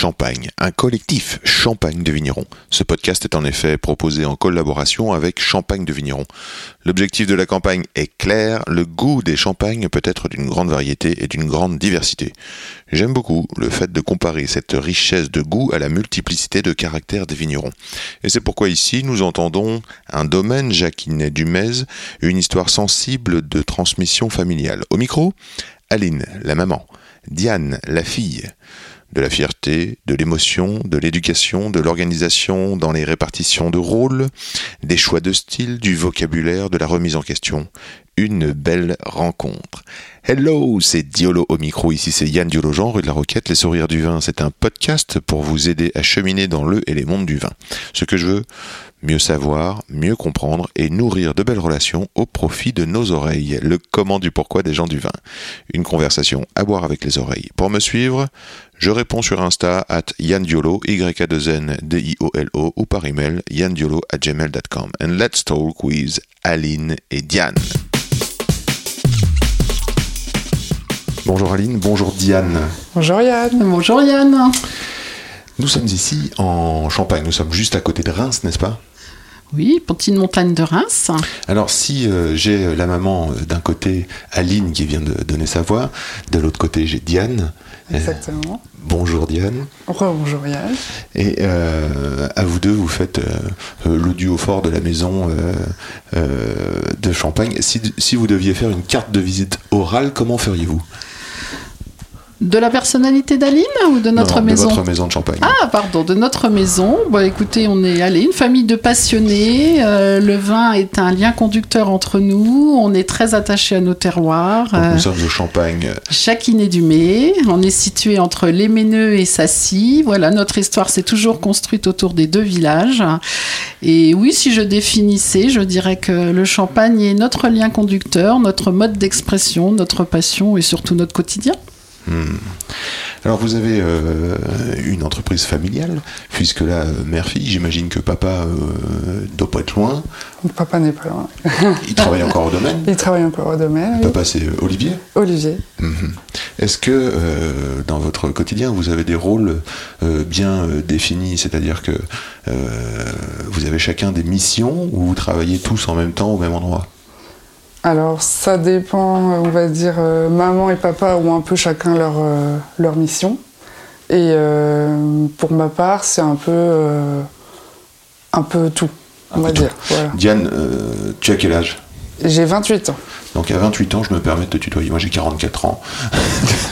Champagne, un collectif Champagne de Vignerons. Ce podcast est en effet proposé en collaboration avec Champagne de Vignerons. L'objectif de la campagne est clair, le goût des champagnes peut être d'une grande variété et d'une grande diversité. J'aime beaucoup le fait de comparer cette richesse de goût à la multiplicité de caractères des vignerons. Et c'est pourquoi ici nous entendons un domaine jacquinet du Mez, une histoire sensible de transmission familiale. Au micro, Aline, la maman. Diane, la fille, de la fierté, de l'émotion, de l'éducation, de l'organisation dans les répartitions de rôles, des choix de style, du vocabulaire, de la remise en question. Une belle rencontre. Hello, c'est Diolo au micro. Ici, c'est Yann Diolo-Jean, rue de la Roquette. Les sourires du vin, c'est un podcast pour vous aider à cheminer dans le et les mondes du vin. Ce que je veux, mieux savoir, mieux comprendre et nourrir de belles relations au profit de nos oreilles. Le comment du pourquoi des gens du vin. Une conversation à boire avec les oreilles. Pour me suivre, je réponds sur Insta at yandiolo, y a 2 n d i o l o ou par email yandiolo at gmail.com. And let's talk with Aline et Diane. Bonjour Aline, bonjour Diane. Bonjour Yann. Bonjour Yann. Nous sommes ici en Champagne, nous sommes juste à côté de Reims, n'est-ce pas? Oui, petite montagne de Reims. Alors si euh, j'ai la maman euh, d'un côté, Aline qui vient de donner sa voix, de l'autre côté j'ai Diane. Euh, Exactement. bonjour Diane. bonjour Yann. Et euh, à vous deux, vous faites euh, euh, le duo fort de la maison euh, euh, de Champagne. Si, si vous deviez faire une carte de visite orale, comment feriez-vous? De la personnalité d'Aline ou de notre Non, maison De votre maison de Champagne. Ah, pardon, de notre maison. Bon, écoutez, on est allé, une famille de passionnés. Euh, le vin est un lien conducteur entre nous. On est très attachés à nos terroirs. Donc, Euh, nous sommes au Champagne. Chaquinet du Mai. On est situé entre Les Méneux et Sassy. Voilà, notre histoire s'est toujours construite autour des deux villages. Et oui, si je définissais, je dirais que le champagne est notre lien conducteur, notre mode d'expression, notre passion et surtout notre quotidien. Alors vous avez euh, une entreprise familiale, puisque là, mère-fille, j'imagine que papa euh, doit pas être loin. Papa n'est pas loin. Il travaille encore au domaine. Il travaille encore au domaine. oui. Papa, c'est euh, Olivier. Olivier. Mhm. Est-ce que euh, dans votre quotidien, vous avez des rôles bien définis, c'est-à-dire que vous avez chacun des missions ou vous travaillez tous en même temps au même endroit? Alors ça dépend, on va dire, euh, maman et papa ont un peu chacun leur, euh, leur mission. Et euh, pour ma part, c'est un peu, euh, un peu tout, on Un va dire. Voilà. Diane, euh, tu as quel âge? J'ai 28 ans. Donc à 28 ans, je me permets de te tutoyer. Moi, j'ai 44 ans.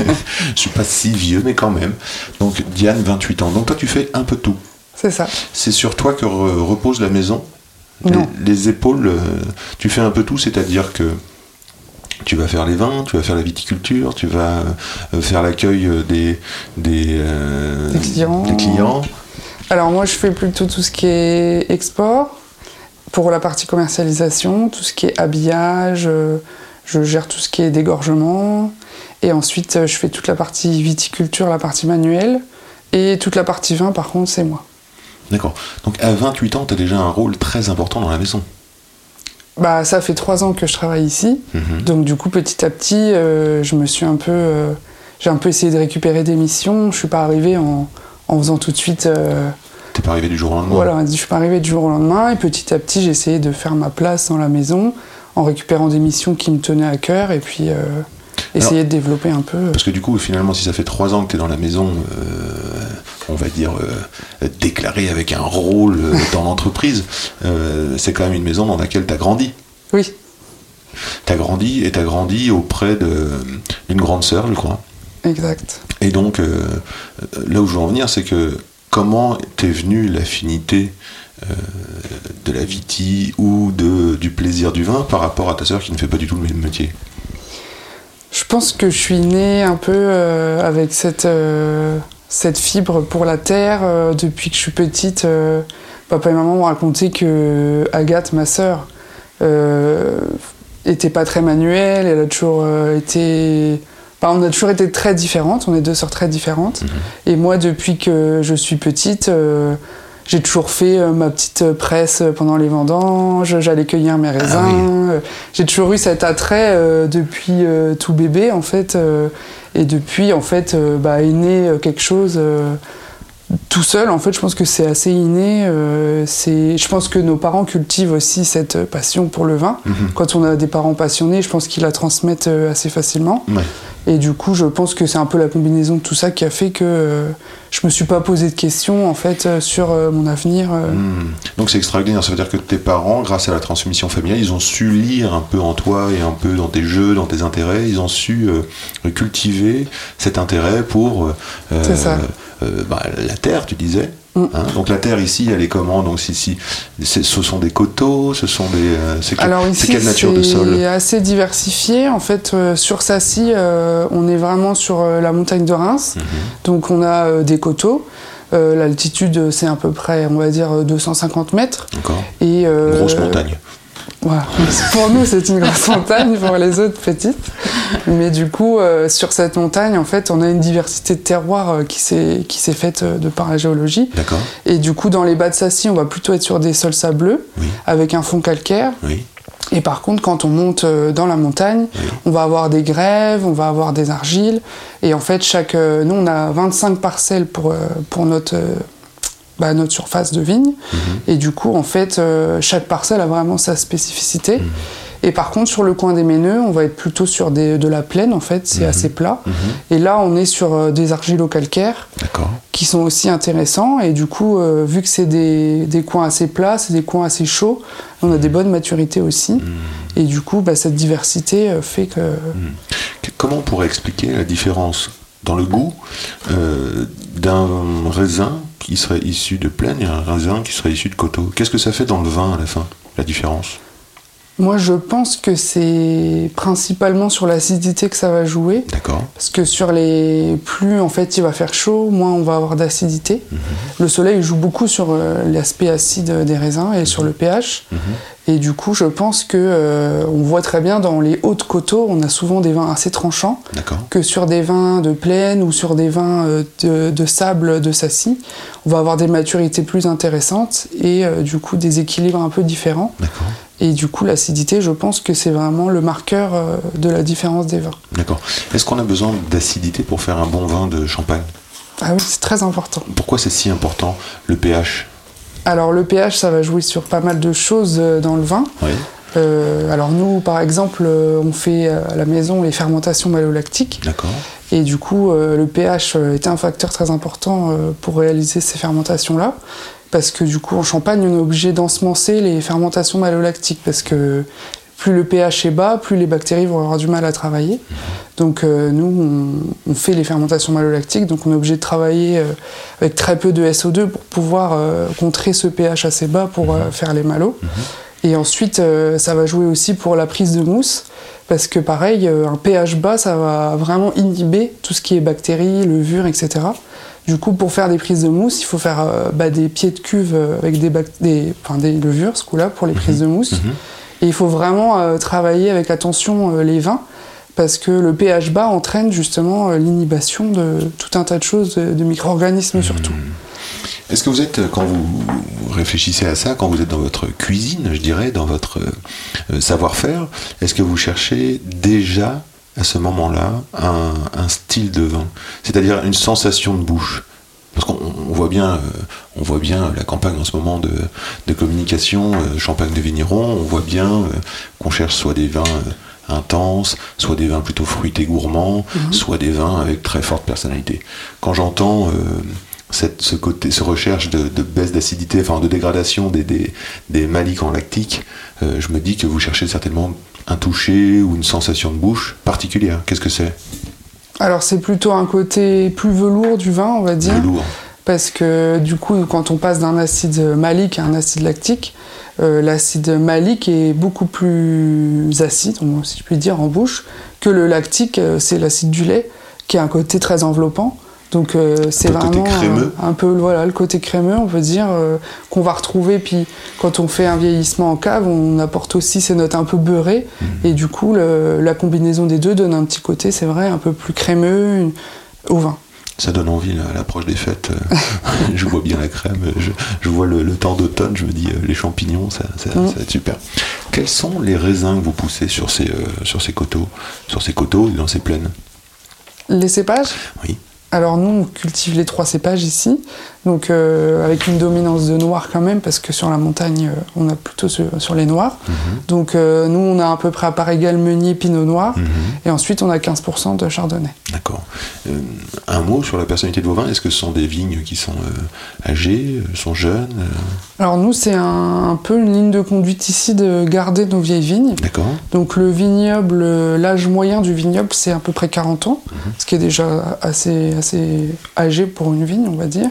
je suis pas si vieux, mais quand même. Donc Diane, 28 ans. Donc toi, tu fais un peu tout. C'est ça. C'est sur toi que re- repose la maison? Les, épaules, euh, tu fais un peu tout, c'est-à-dire que tu vas faire les vins, tu vas faire la viticulture, tu vas euh, faire l'accueil euh, des, des, euh, Des clients. des clients. Alors moi, je fais plutôt tout ce qui est export. Pour la partie commercialisation, tout ce qui est habillage, je gère tout ce qui est dégorgement. Et ensuite, je fais toute la partie viticulture, la partie manuelle. Et toute la partie vin, par contre, c'est moi. D'accord. Donc à 28 ans, tu as déjà un rôle très important dans la maison. Bah, ça fait trois ans que je travaille ici. Mhm. Donc du coup, petit à petit, euh, je me suis un peu... euh, j'ai un peu essayé de récupérer des missions. Je suis pas arrivée en, en faisant tout de suite... euh, T'es pas arrivé du jour au lendemain. Voilà, je suis pas arrivée du jour au lendemain et petit à petit j'ai essayé de faire ma place dans la maison en récupérant des missions qui me tenaient à cœur et puis euh, essayer de développer un peu. Parce que du coup, finalement, si ça fait trois ans que tu es dans la maison, on va dire, euh, déclarée avec un rôle euh, dans l'entreprise, euh, c'est quand même une maison dans laquelle tu as grandi. Oui, T'as grandi et t'as grandi auprès d'une grande sœur, je crois. exact. Et donc, euh, là où je veux en venir, c'est que comment t'es venue l'affinité euh, de la viti ou de, du plaisir du vin par rapport à ta sœur qui ne fait pas du tout le même métier? Je pense que je suis née un peu euh, avec cette, cette fibre pour la terre. Euh, depuis que je suis petite, euh, papa et maman m'ont raconté que Agathe, ma sœur, euh, était pas très manuelle. Elle a toujours été. Enfin, on a toujours été très différentes. On est deux sœurs très différentes. Et moi, depuis que je suis petite. Euh, j'ai toujours fait euh, ma petite presse pendant les vendanges, j'allais cueillir mes raisins. Euh, J'ai toujours eu cet attrait euh, depuis euh, tout bébé en fait. euh, et depuis en fait euh, bah, est né euh, quelque chose euh, tout seul. En fait, je pense que c'est assez inné. euh, c'est, je pense que nos parents cultivent aussi cette passion pour le vin. Mhm. Quand on a des parents passionnés, je pense qu'ils la transmettent euh, assez facilement. Ouais. Et du coup, je pense que c'est un peu la combinaison de tout ça qui a fait que euh, je me suis pas posé de questions en fait euh, sur euh, mon avenir. Hmm. Donc c'est extraordinaire, ça veut dire que tes parents, grâce à la transmission familiale, ils ont su lire un peu en toi et un peu dans tes jeux, dans tes intérêts, ils ont su cultiver cet intérêt pour C'est ça. Euh, bah, la terre, tu disais. Mm. Hein Donc la terre ici, elle est comment? Donc si, ce sont des coteaux, ce sont des. euh, c'est que- Alors ici, quelle nature de sol? c'est assez diversifié. En fait, euh, sur Sassy, euh, on est vraiment sur la montagne de Reims. Mhm. Donc on a des coteaux. L'altitude, c'est à peu près, on va dire, euh, 250 mètres. D'accord. Et, Grosse montagne. Pour nous, c'est une grosse montagne, pour les autres, petite. Mais du coup, euh, sur cette montagne, en fait, on a une diversité de terroirs euh, qui s'est qui s'est faite euh, de par la géologie. D'accord. Et du coup, dans les bas de Sassy, on va plutôt être sur des sols sableux, Oui. avec un fond calcaire. Oui. Et par contre, quand on monte euh, dans la montagne, Oui. on va avoir des grèves, on va avoir des argiles. Et en fait, chaque, nous, on a 25 parcelles pour, pour notre, bah, notre surface de vigne. Mhm. Et du coup, en fait, euh, chaque parcelle a vraiment sa spécificité. Mhm. Et par contre, sur le coin des Méneux, on va être plutôt sur des, de la plaine, en fait, c'est Mhm. assez plat. Et là, on est sur euh, des argilo-calcaires qui sont aussi intéressants. Et du coup, euh, vu que c'est des, des coins assez plats, c'est des coins assez chauds, on a des bonnes maturités aussi. Et du coup, bah, cette diversité fait que. Comment on pourrait expliquer la différence dans le goût d'un raisin qui serait issu de plaine et un raisin qui serait issu de coteaux Qu'est-ce que ça fait dans le vin à la fin, la différence? Moi, je pense que c'est principalement sur l'acidité que ça va jouer. D'accord. Parce que sur les. Plus en fait il va faire chaud, moins on va avoir d'acidité. Le soleil joue beaucoup sur euh, l'aspect acide des raisins et sur le pH. Et du coup, je pense que euh, on voit très bien dans les hautes coteaux, on a souvent des vins assez tranchants. Que sur des vins de plaine ou sur des vins euh, de, de sable de Sassy, on va avoir des maturités plus intéressantes et euh, du coup des équilibres un peu différents. Et du coup, l'acidité, je pense que c'est vraiment le marqueur de la différence des vins. D'accord. Est-ce qu'on a besoin d'acidité pour faire un bon vin de champagne? Ah oui, c'est très important. Pourquoi c'est si important le pH Alors le pH, ça va jouer sur pas mal de choses euh, dans le vin. Oui. Euh, alors nous, par exemple, euh, on fait à la maison les fermentations malolactiques. D'accord. Et du coup, le pH était un facteur très important pour réaliser ces fermentations-là. Parce que du coup, en Champagne, on est obligé d'ensemencer les fermentations malolactiques. Parce que plus le pH est bas, plus les bactéries vont avoir du mal à travailler. Donc euh, nous, on, on fait les fermentations malolactiques. Donc on est obligé de travailler euh, avec très peu de SO2 pour pouvoir euh, contrer ce pH assez bas pour euh, faire les malos. Et ensuite, euh, ça va jouer aussi pour la prise de mousse. Parce que pareil, euh, un pH bas, ça va vraiment inhiber tout ce qui est bactéries, levures, etc. Du coup, pour faire des prises de mousse, il faut faire bah, des pieds de cuve avec des, des, enfin, des levures, ce coup-là, pour les prises de mousse. Il faut vraiment euh, travailler avec attention euh, les vins, parce que le pH bas entraîne justement euh, l'inhibation de tout un tas de choses, de, micro-organismes surtout. Est-ce que vous êtes, quand vous réfléchissez à ça, quand vous êtes dans votre cuisine, je dirais, dans votre savoir-faire, est-ce que vous cherchez déjà à ce moment-là un style de vin? C'est-à-dire une sensation de bouche parce qu'on on voit bien, euh, on voit bien la campagne en ce moment de, de communication, euh, champagne de vigneron. On voit bien euh, qu'on cherche soit des vins intenses, soit des vins plutôt fruités gourmands, soit des vins avec très forte personnalité. Quand j'entends euh, cette, ce côté, ce recherche de, de baisse d'acidité, enfin de dégradation des, des, des maliques en lactique, euh, je me dis que vous cherchez certainement un toucher ou une sensation de bouche particulière. Qu'est-ce que c'est? Alors c'est plutôt un côté plus velours du vin, on va dire. Velours. Parce que du coup, quand on passe d'un acide malique à un acide lactique, euh, l'acide malique est beaucoup plus acide, si je puis dire, en bouche, que le lactique, euh, c'est l'acide du lait, qui a un côté très enveloppant. Donc euh, c'est vraiment crémeux. un, un peu voilà le côté crémeux, on peut dire euh, qu'on va retrouver. Puis quand on fait un vieillissement en cave, on apporte aussi ces notes un peu beurrées Mhm. et du coup le- la combinaison des deux donne un petit côté, c'est vrai, un peu plus crémeux une- au vin. Ça donne envie là, à l'approche des fêtes. euh, je vois bien la crème, je, je vois le, le temps d'automne, je me dis euh, les champignons, ça, ça, ça va être super. Quels sont les raisins que vous poussez sur ces, euh, sur ces coteaux, sur ces coteaux et dans ces plaines? Les cépages? Oui. Alors nous, on cultive les trois cépages ici, donc euh, avec une dominance de noir quand même, parce que sur la montagne, euh, on a plutôt sur, sur les noirs. Donc euh, nous, on a à peu près à part égale meunier, pinot noir, Mhm. et ensuite on a 15% de chardonnay. D'accord. Un mot sur la personnalité de vos vins. Est-ce que ce sont des vignes qui sont âgées, sont jeunes Alors nous, c'est un, un peu une ligne de conduite ici de garder nos vieilles vignes. D'accord. Donc le vignoble, l'âge moyen du vignoble, c'est à peu près 40 ans, ce qui est déjà assez, assez âgé pour une vigne, on va dire.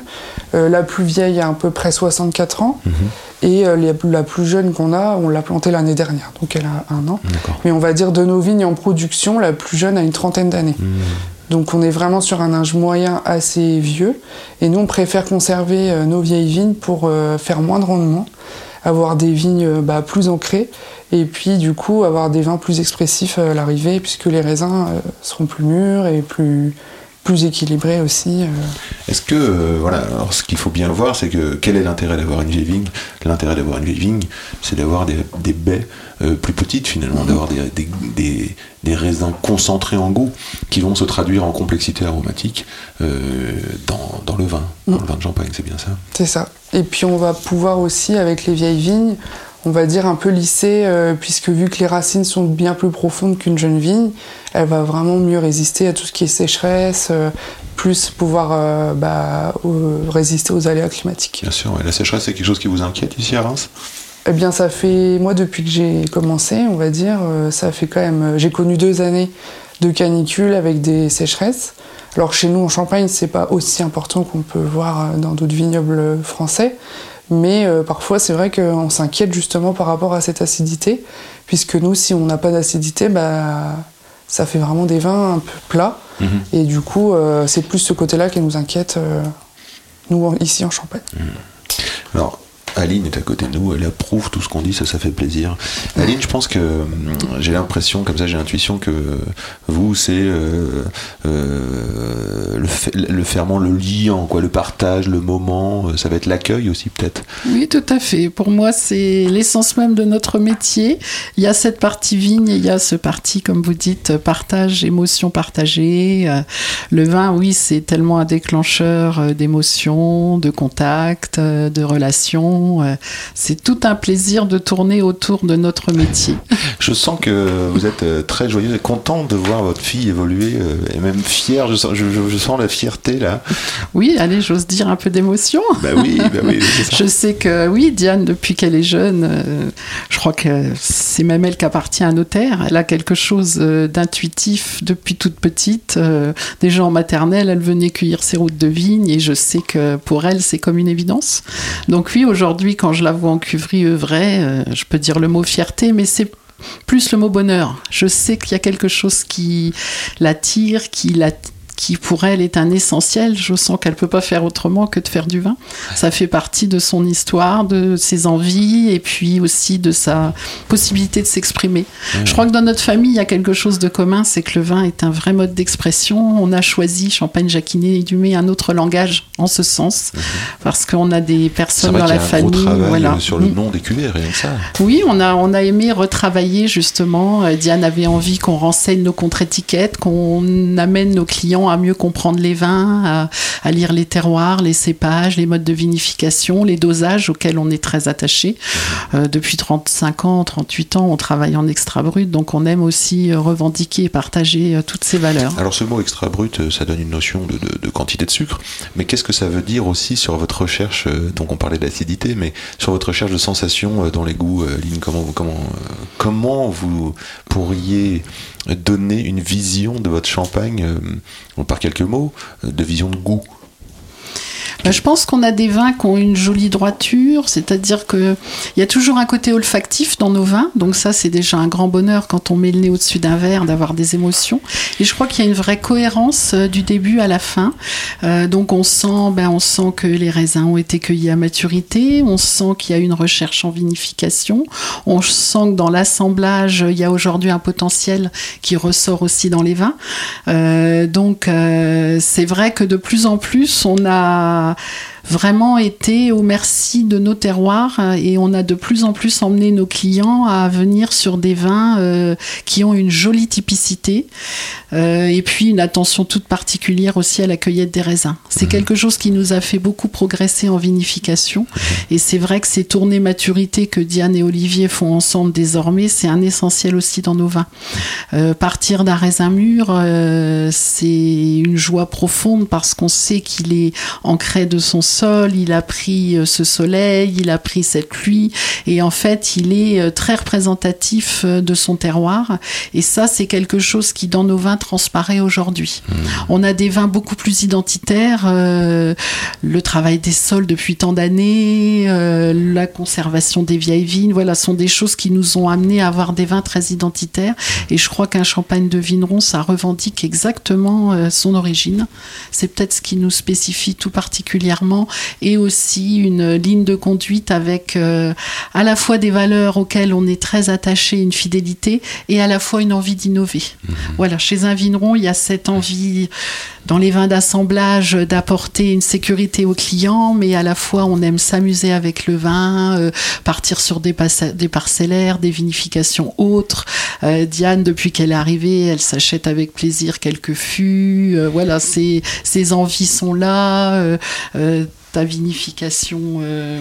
Euh, la plus vieille a à peu près 64 ans, et euh, les- la plus jeune qu'on a, on l'a plantée l'année dernière, donc elle a un an. Mais on va dire de nos vignes en production, la plus jeune a une trentaine d'années. Donc on est vraiment sur un âge moyen assez vieux. Et nous, on préfère conserver euh, nos vieilles vignes pour faire moins de rendement, avoir des vignes bah, plus ancrées, et puis du coup avoir des vins plus expressifs à l'arrivée, puisque les raisins seront plus mûrs et plus, plus équilibrés aussi. euh. Est-ce que, euh, voilà, alors ce qu'il faut bien voir, c'est que quel est l'intérêt d'avoir une vieille vigne? L'intérêt d'avoir une vieille vigne, c'est d'avoir des, des baies euh, plus petites finalement, d'avoir des, des, des- des raisins concentrés en goût qui vont se traduire en complexité aromatique euh, dans, dans le vin, dans le vin de champagne, c'est bien ça? C'est ça. Et puis on va pouvoir aussi, avec les vieilles vignes, on va dire un peu lisser, euh, puisque vu que les racines sont bien plus profondes qu'une jeune vigne, elle va vraiment mieux résister à tout ce qui est sécheresse, euh, plus pouvoir euh, bah, résister aux aléas climatiques. Bien sûr, ouais. la sécheresse, c'est quelque chose qui vous inquiète ici à Reims? Eh bien, ça fait, moi, depuis que j'ai commencé, on va dire, ça fait quand même. J'ai connu deux années de canicule avec des sécheresses. Alors, chez nous, en Champagne, c'est pas aussi important qu'on peut voir dans d'autres vignobles français. Mais euh, parfois, c'est vrai qu'on s'inquiète justement par rapport à cette acidité. Puisque nous, si on n'a pas d'acidité, bah, ça fait vraiment des vins un peu plats. Et du coup, euh, c'est plus ce côté-là qui nous inquiète, euh, nous, ici en Champagne. Alors, Aline est à côté de nous, elle approuve tout ce qu'on dit, ça, ça fait plaisir. Aline, je pense que hum, j'ai l'impression, comme ça, j'ai l'intuition que vous, c'est euh, euh, le, le ferment, le liant, quoi, le partage, le moment, euh, ça va être l'accueil aussi, peut-être. Oui, tout à fait. Pour moi, c'est l'essence même de notre métier. Il y a cette partie vigne il y a ce parti, comme vous dites, partage, émotion partagée. Euh, Le vin, oui, c'est tellement un déclencheur euh, d'émotions, de contacts, euh, de relations. Euh, C'est tout un plaisir de tourner autour de notre métier. Je sens que vous êtes euh, très joyeuse et content de voir votre fille évoluer, euh, et même fière, je sens, je, je- je sens la fierté là. Oui, allez, j'ose dire un peu d'émotion. Bah oui, bah oui. Je sais que oui, Diane, depuis qu'elle est jeune, je crois que c'est même elle qui appartient à notaire. Elle a quelque chose d'intuitif depuis toute petite. Déjà en maternelle, elle venait cueillir ses routes de vigne et je sais que pour elle, c'est comme une évidence. Donc oui, aujourd'hui, quand je la vois en cuverie œuvrer, euh, je peux dire le mot fierté, mais c'est plus le mot bonheur. Je sais qu'il y a quelque chose qui l'attire, qui la qui pour elle est un essentiel. Je sens qu'elle peut pas faire autrement que de faire du vin. Ça fait partie de son histoire, de ses envies et puis aussi de sa possibilité de s'exprimer. Je crois que dans notre famille, il y a quelque chose de commun, c'est que le vin est un vrai mode d'expression. On a choisi Champagne Jacquinet et Dumay un autre langage en ce sens parce qu'on a des personnes dans la famille. gros travail voilà. euh, sur le Mm. nom des cuvées, rien que ça. Oui, on a, on a aimé retravailler justement. Euh, Diane avait envie qu'on renseigne nos contre-étiquettes, qu'on amène nos clients à mieux comprendre les vins, à, lire les terroirs, les cépages, les modes de vinification, les dosages auxquels on est très attaché. Euh, depuis 35 ans, 38 ans, on travaille en extra brut, donc on aime aussi euh, revendiquer et partager euh, toutes ces valeurs. Alors ce mot extra brut, euh, ça donne une notion de, quantité de sucre, mais qu'est-ce que ça veut dire aussi sur votre recherche, donc on parlait d'acidité, mais sur votre recherche de sensations dans les goûts, comment vous pourriez donner une vision de votre champagne, euh, par quelques mots, euh, de vision de goût Bah, je pense qu'on a des vins qui ont une jolie droiture, c'est-à-dire qu'il y a toujours un côté olfactif dans nos vins, donc ça c'est déjà un grand bonheur quand on met le nez au-dessus d'un verre d'avoir des émotions. Et je crois qu'il y a une vraie cohérence euh, du début à la fin. Euh, donc on sent, ben, on sent que les raisins ont été cueillis à maturité, on sent qu'il y a une recherche en vinification, on sent que dans l'assemblage il y a aujourd'hui un potentiel qui ressort aussi dans les vins. Euh, donc c'est vrai que de plus en plus on a uh, vraiment été au merci de nos terroirs euh, et on a de plus en plus emmené nos clients à venir sur des vins euh, qui ont une jolie typicité euh, et puis une attention toute particulière aussi à la cueillette des raisins. C'est quelque chose qui nous a fait beaucoup progresser en vinification et c'est vrai que ces tournées maturité que Diane et Olivier font ensemble désormais, c'est un essentiel aussi dans nos vins. Euh, partir d'un raisin mûr, c'est une joie profonde parce qu'on sait qu'il est ancré de son sol, il a pris euh, ce soleil, il a pris cette pluie, et en fait, il est euh, très représentatif euh, de son terroir. Et ça, c'est quelque chose qui, dans nos vins, transparaît aujourd'hui. On a des vins beaucoup plus identitaires, euh, le travail des sols depuis tant d'années, euh, la conservation des vieilles vignes, voilà, sont des choses qui nous ont amené à avoir des vins très identitaires. Et je crois qu'un champagne de vigneron, ça revendique exactement son origine. C'est peut-être ce qui nous spécifie tout particulièrement et aussi une ligne de conduite avec euh, à la fois des valeurs auxquelles on est très attaché, une fidélité, et à la fois une envie d'innover. Voilà, chez un vigneron, il y a cette envie dans les vins d'assemblage d'apporter une sécurité aux clients, mais à la fois on aime s'amuser avec le vin, euh, partir sur des, des parcellaires, des vinifications autres. Euh, Diane, depuis qu'elle est arrivée, elle s'achète avec plaisir quelques fûts. Euh, voilà, ses, ses envies sont là. Vinification euh,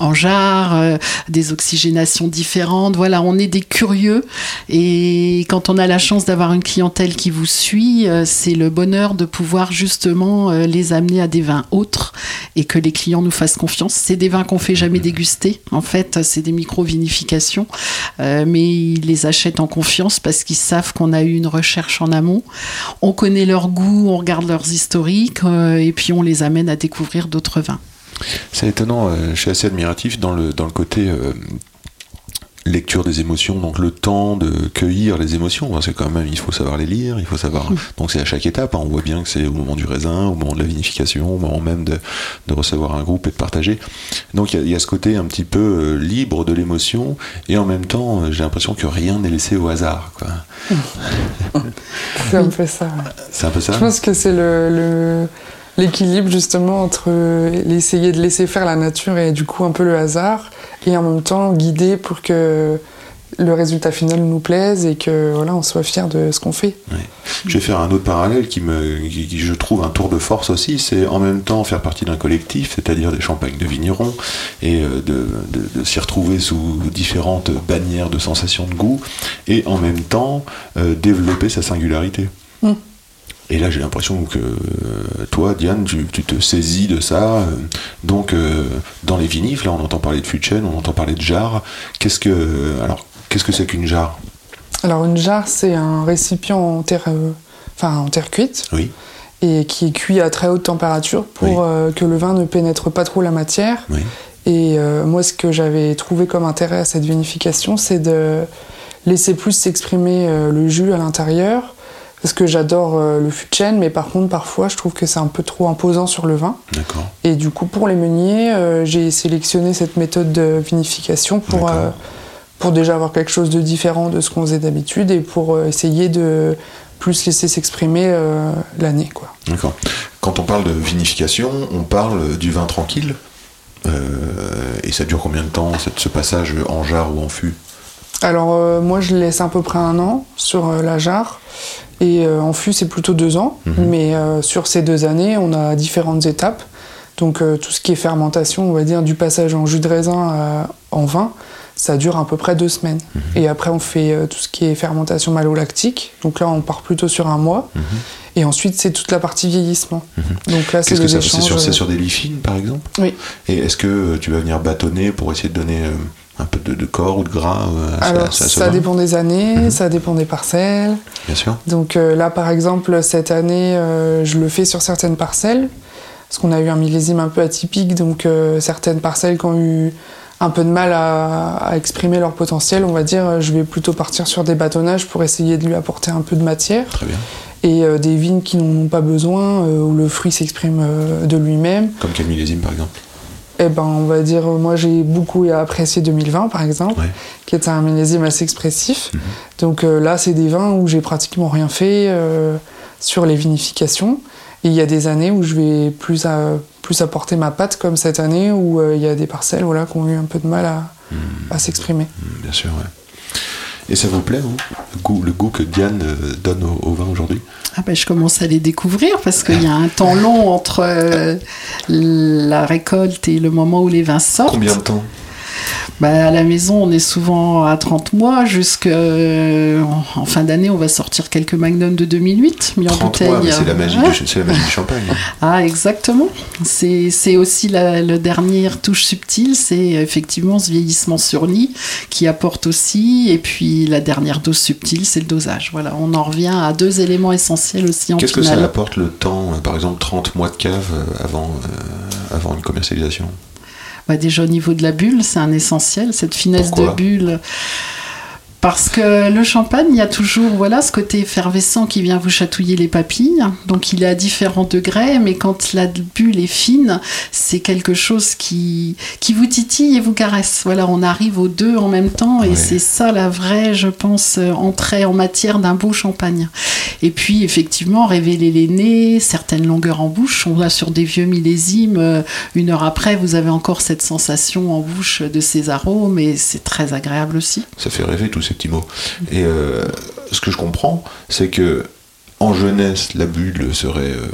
En jarre. euh, des oxygénations différentes. Voilà, on est des curieux et quand on a la chance d'avoir une clientèle qui vous suit, euh, c'est le bonheur de pouvoir justement les amener à des vins autres et que les clients nous fassent confiance. C'est des vins qu'on fait jamais déguster. En fait, c'est des micro-vinifications, mais ils les achètent en confiance parce qu'ils savent qu'on a eu une recherche en amont. On connaît leur goût, on regarde leurs historiques et puis on les amène à découvrir d'autres C'est étonnant, euh, je suis assez admiratif dans le, dans le côté euh, lecture des émotions, donc le temps de cueillir les émotions, parce que quand même il faut savoir les lire, il faut savoir. Donc c'est à chaque étape, hein, on voit bien que c'est au moment du raisin, au moment de la vinification, au moment même de, de recevoir un groupe et de partager. Donc il y a- il y, a ce côté un petit peu euh, libre de l'émotion, et en même temps euh, j'ai l'impression que rien n'est laissé au hasard. quoi. C'est un peu ça. ouais. C'est un peu ça? Je pense que c'est le, le- l'équilibre justement entre l'essayer de laisser faire la nature et du coup un peu le hasard et en même temps guider pour que le résultat final nous plaise et que voilà on soit fier de ce qu'on fait. Je vais faire un autre parallèle qui me, qui, je trouve un tour de force aussi, c'est en même temps faire partie d'un collectif, c'est-à-dire des champagnes de vignerons, et euh, de, de- de s'y retrouver sous différentes bannières de sensations de goût, et en même temps euh, développer sa singularité. Et là, j'ai l'impression que euh, toi, Diane, tu, tu te saisis de ça. euh, donc, euh, dans les vinifs, là, on entend parler de chêne, on entend parler de jarre. Qu'est-ce que, alors, qu'est-ce que c'est qu'une jarre? Alors une jarre c'est un récipient en terre, euh, enfin en terre cuite Oui, et qui est cuit à très haute température pour Oui. euh, que le vin ne pénètre pas trop la matière. oui. Et euh, moi, ce que j'avais trouvé comme intérêt à cette vinification, c'est de laisser plus s'exprimer le jus à l'intérieur. Parce que j'adore euh, le fût de chêne, mais par contre, parfois, je trouve que c'est un peu trop imposant sur le vin. D'accord. Et du coup, pour les meuniers, euh, j'ai sélectionné cette méthode de vinification pour, euh, pour déjà avoir quelque chose de différent de ce qu'on faisait d'habitude et pour essayer de plus laisser s'exprimer euh, l'année. quoi. D'accord. Quand on parle de vinification, on parle du vin tranquille. Et ça dure combien de temps, cette- ce passage en jarre ou en fût? Alors euh, moi je laisse à peu près un an sur euh, la jarre et euh, en fût c'est plutôt deux ans. Mhm. Mais euh, sur ces deux années on a différentes étapes. Donc euh, tout ce qui est fermentation, on va dire du passage en jus de raisin à- en vin, ça dure à peu près deux semaines. Mhm. Et après on fait tout ce qui est fermentation malolactique. Donc là on part plutôt sur un mois. Et ensuite c'est toute la partie vieillissement. Donc là c'est Mhm. Ça C'est sur, sur des lifines, par exemple? Oui. Et est-ce que tu vas venir bâtonner pour essayer de donner un peu de, de corps ou de gras euh, Alors ça dépend des années, Mhm. ça dépend des parcelles. Bien sûr. Donc euh, là, par exemple, cette année, euh, je le fais sur certaines parcelles. parce qu'on a eu un millésime un peu atypique, donc certaines parcelles qui ont eu un peu de mal à, à exprimer leur potentiel, on va dire, je vais plutôt partir sur des bâtonnages pour essayer de lui apporter un peu de matière. Très bien. Et des vignes qui n'en ont pas besoin, où le fruit s'exprime de lui-même. Comme quel millésime par exemple Eh ben, on va dire, moi j'ai beaucoup apprécié 2020 par exemple, Ouais. qui était un millésime assez expressif. Mhm. Donc euh, là, c'est des vins où j'ai pratiquement rien fait euh, sur les vinifications. Et il y a des années où je vais plus, à- plus apporter ma patte, comme cette année où euh, il y a des parcelles voilà, qui ont eu un peu de mal à, à s'exprimer. Mm, Bien sûr, ouais. Et ça vous plaît, vous le goût, le goût que Diane euh, donne au, au vin aujourd'hui? Ah ben, je commence à les découvrir parce qu'il y a un temps long entre euh, la récolte et le moment où les vins sortent. Combien de temps? Bah, à la maison, on est souvent à 30 mois. Jusqu'en en fin d'année, on va sortir quelques magnums de 2008 mis en 30 bouteille. c'est la magie, Ouais. du, la magie du champagne. Ah, exactement. C'est aussi la, dernière touche subtile, c'est effectivement ce vieillissement sur lit qui apporte aussi. Et puis la dernière dose subtile, c'est le dosage. Voilà, on en revient à deux éléments essentiels aussi en Qu'est-ce que ça apporte le temps, euh, par exemple 30 mois de cave euh, avant, euh, avant une commercialisation? Bah, déjà au niveau de la bulle, c'est un essentiel, cette finesse Pourquoi de bulle. Parce que le champagne, il y a toujours voilà, ce côté effervescent qui vient vous chatouiller les papilles. Donc il est à différents degrés, mais quand la bulle est fine, c'est quelque chose qui, qui vous titille et vous caresse. Voilà, on arrive aux deux en même temps et Ouais. c'est ça la vraie, je pense, euh, entrée en matière d'un beau champagne. Et puis effectivement, révéler les nez, certaines longueurs en bouche. On a sur des vieux millésimes, euh, une heure après, vous avez encore cette sensation en bouche de ces arômes et c'est très agréable aussi. Ça fait rêver tous ces Et euh, ce que je comprends, c'est que en jeunesse, la bulle serait euh,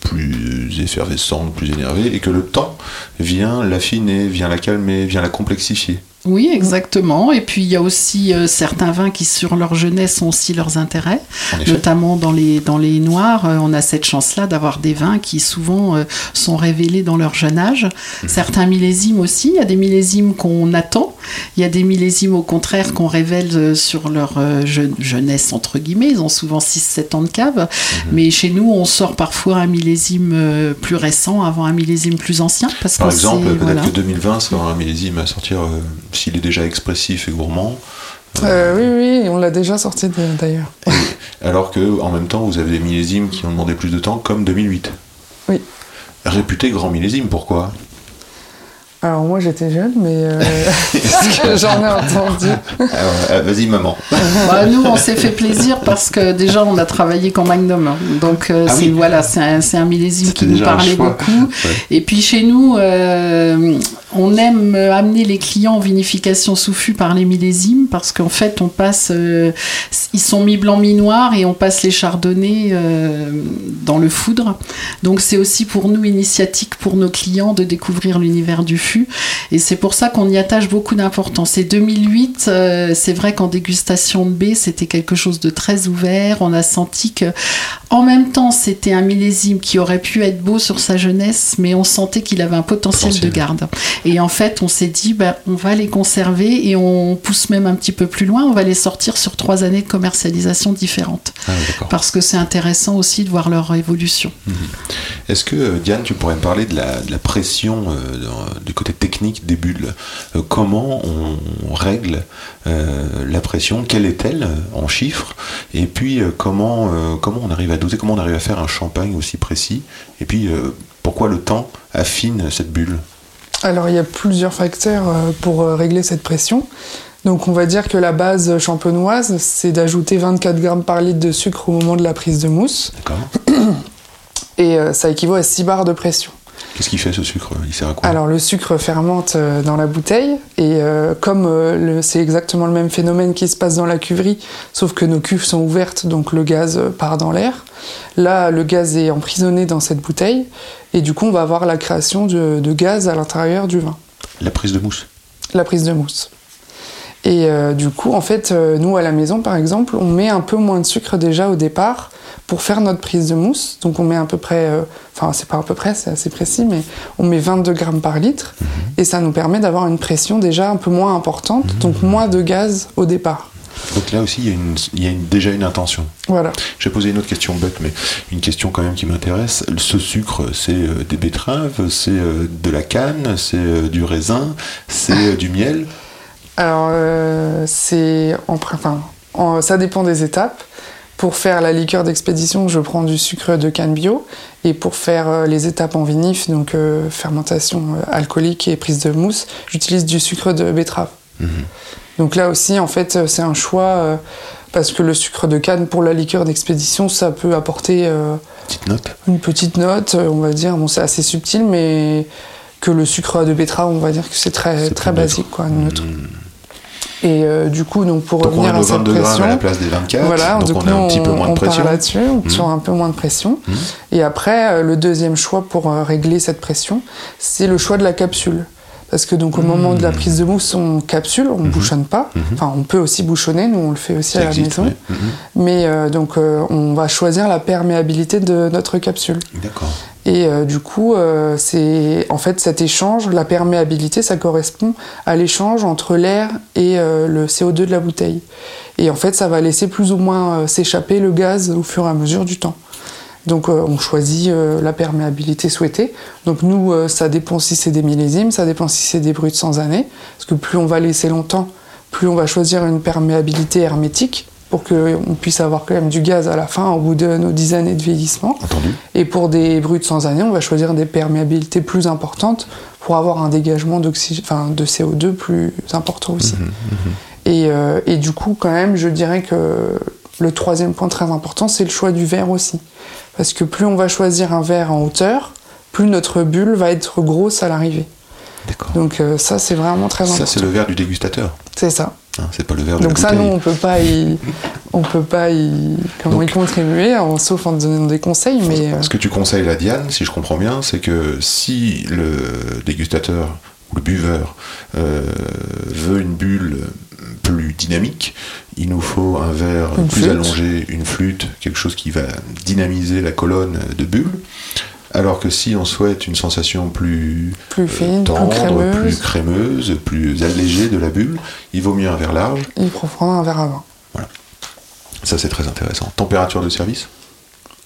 plus effervescente, plus énervée, et que le temps vient l'affiner, vient la calmer, vient la complexifier. Oui, exactement. Et puis il y a aussi euh, certains vins qui, sur leur jeunesse, ont aussi leurs intérêts. Notamment dans les, dans les noirs, euh, on a cette chance-là d'avoir des vins qui souvent euh, sont révélés dans leur jeune âge. Mhm. Certains millésimes aussi, il y a des millésimes qu'on attend, il y a des millésimes au contraire qu'on révèle sur leur je- jeunesse, entre guillemets, ils ont souvent 6-7 ans de cave, Mhm. mais chez nous on sort parfois un millésime plus récent avant un millésime plus ancien. Parce Par exemple, peut-être voilà. que 2020 sera un millésime à sortir, s'il est déjà expressif et gourmand, Euh, oui, oui, on l'a déjà sorti d'ailleurs. alors que en même temps, vous avez des millésimes qui ont demandé plus de temps, comme 2008. Oui. Réputé grand millésime, pourquoi? Alors moi j'étais jeune, mais euh, ce que j'en ai entendu. Euh, Vas-y, maman. Bah, nous, on s'est fait plaisir parce que déjà, on a travaillé qu'en Magnum. hein. Donc, euh, Ah c'est oui. voilà, c'est un, millésime qui nous parlait beaucoup. Ouais. Et puis, chez nous, euh, on aime amener les clients en vinification sous fût par les millésimes parce qu'en fait, on passe. euh, ils sont mi-blanc, mi-noir et on passe les chardonnays euh, dans le foudre. Donc, c'est aussi pour nous initiatique pour nos clients de découvrir l'univers du fût. Et c'est pour ça qu'on y attache beaucoup d'importance. Et 2008, euh, c'est vrai qu'en dégustation de baie, c'était quelque chose de très ouvert. On a senti que, en même temps, c'était un millésime qui aurait pu être beau sur sa jeunesse, mais on sentait qu'il avait un potentiel, Potentiel. de garde. Et en fait, on s'est dit, ben, on va les conserver et on pousse même un petit peu plus loin. On va les sortir sur trois années de commercialisation différentes. Ah. Parce que c'est intéressant aussi de voir leur évolution. Est-ce que, euh, Diane, tu pourrais me parler de la, de la pression euh, du côté technique des bulles Euh, Comment on règle euh, la pression? Quelle est-elle en chiffres? Et puis, comment, comment on arrive à doser? Comment on arrive à faire un champagne aussi précis? Et puis, pourquoi le temps affine cette bulle? Alors il y a plusieurs facteurs euh, pour euh, régler cette pression. Donc on va dire que la base champenoise, c'est d'ajouter 24 grammes par litre de sucre au moment de la prise de mousse. D'accord Et euh, ça équivaut à 6 bars de pression. Qu'est-ce qui fait ce sucre? Il sert à quoi? Alors le sucre fermente euh, dans la bouteille et euh, comme euh, le- c'est exactement le même phénomène qui se passe dans la cuverie, sauf que nos cuves sont ouvertes donc le gaz part dans l'air. Là le gaz est emprisonné dans cette bouteille et du coup on va avoir la création de, de gaz à l'intérieur du vin, La prise de mousse? la prise de mousse. Et euh, du coup en fait euh, nous à la maison par exemple on met un peu moins de sucre déjà au départ pour faire notre prise de mousse. Donc on met à peu près, euh, enfin c'est pas à peu près, c'est assez précis, mais on met 22 grammes par litre et ça nous permet d'avoir une pression déjà un peu moins importante, donc moins de gaz au départ. Donc là aussi, il y a, une- il y a une- déjà une intention. Voilà. Je vais poser une autre question bête, mais une question quand même qui m'intéresse. Ce sucre, c'est des betteraves, c'est de la canne, c'est du raisin, c'est du miel? Alors, euh, c'est en, enfin, en- ça dépend des étapes. Pour faire la liqueur d'expédition, je prends du sucre de canne bio. Et pour faire euh, les étapes en vinif, donc euh, fermentation alcoolique et prise de mousse, j'utilise du sucre de betterave. Donc là aussi, en fait, c'est un choix euh, parce que le sucre de canne pour la liqueur d'expédition, ça peut apporter Petite note. une petite note, on va dire. Bon, c'est assez subtil, mais que le sucre de betterave, on va dire que c'est très, très basique, quoi, neutre. Et euh, du coup, donc pour Donc on revenir a à cette 22 grammes à la pression, place des 24. voilà, donc donc on a un petit peu moins de on pression. là-dessus, on Mhm. sur un peu moins de pression. Mhm. Et après, euh, le deuxième choix pour euh, régler cette pression, c'est le choix de la capsule. Parce que donc au moment Mhm. de la prise de mousse, on capsule, on bouchonne pas. Enfin, on peut aussi bouchonner, nous on le fait aussi Ça à la maison. Mais euh, donc euh, on va choisir la perméabilité de notre capsule. D'accord. Et euh, du coup, euh, c'est en fait cet échange, la perméabilité, ça correspond à l'échange entre l'air et euh, le CO2 de la bouteille. Et en fait, ça va laisser plus ou moins s'échapper le gaz au fur et à mesure du temps. Donc on choisit la perméabilité souhaitée. Donc nous, ça dépend si c'est des millésimes, ça dépend si c'est des brutes sans année. Parce que plus on va laisser longtemps, plus on va choisir une perméabilité hermétique pour qu'on puisse avoir quand même du gaz à la fin au bout de nos 10 années de vieillissement. Entendu. Et pour des brutes sans année, on va choisir des perméabilités plus importantes pour avoir un dégagement de CO2 plus important aussi. Et, euh, et du coup, quand même, je dirais que le troisième point très important, c'est le choix du verre aussi. Parce que plus on va choisir un verre en hauteur, plus notre bulle va être grosse à l'arrivée. D'accord. Donc euh, ça, c'est vraiment très Ça, important. c'est le verre du dégustateur. C'est ça. Hein, c'est pas le verre de Donc ça, nous, bouteille. on peut pas y, on peut pas y, comment Donc- y contribuer, en- sauf en donnant des conseils, mais euh, Ce que tu conseilles à Diane, si je comprends bien, c'est que si le dégustateur ou le buveur euh, veut une bulle plus dynamique, il nous faut un verre Une plus flûte. allongé, une flûte, quelque chose qui va dynamiser la colonne de bulle. Alors que si on souhaite une sensation plus plus euh, fine, tendre, plus crémeuse, plus crémeuse, plus allégée de la bulle, il vaut mieux un verre large. il faut prendre un verre à vin. Ça, c'est très intéressant. Température de service?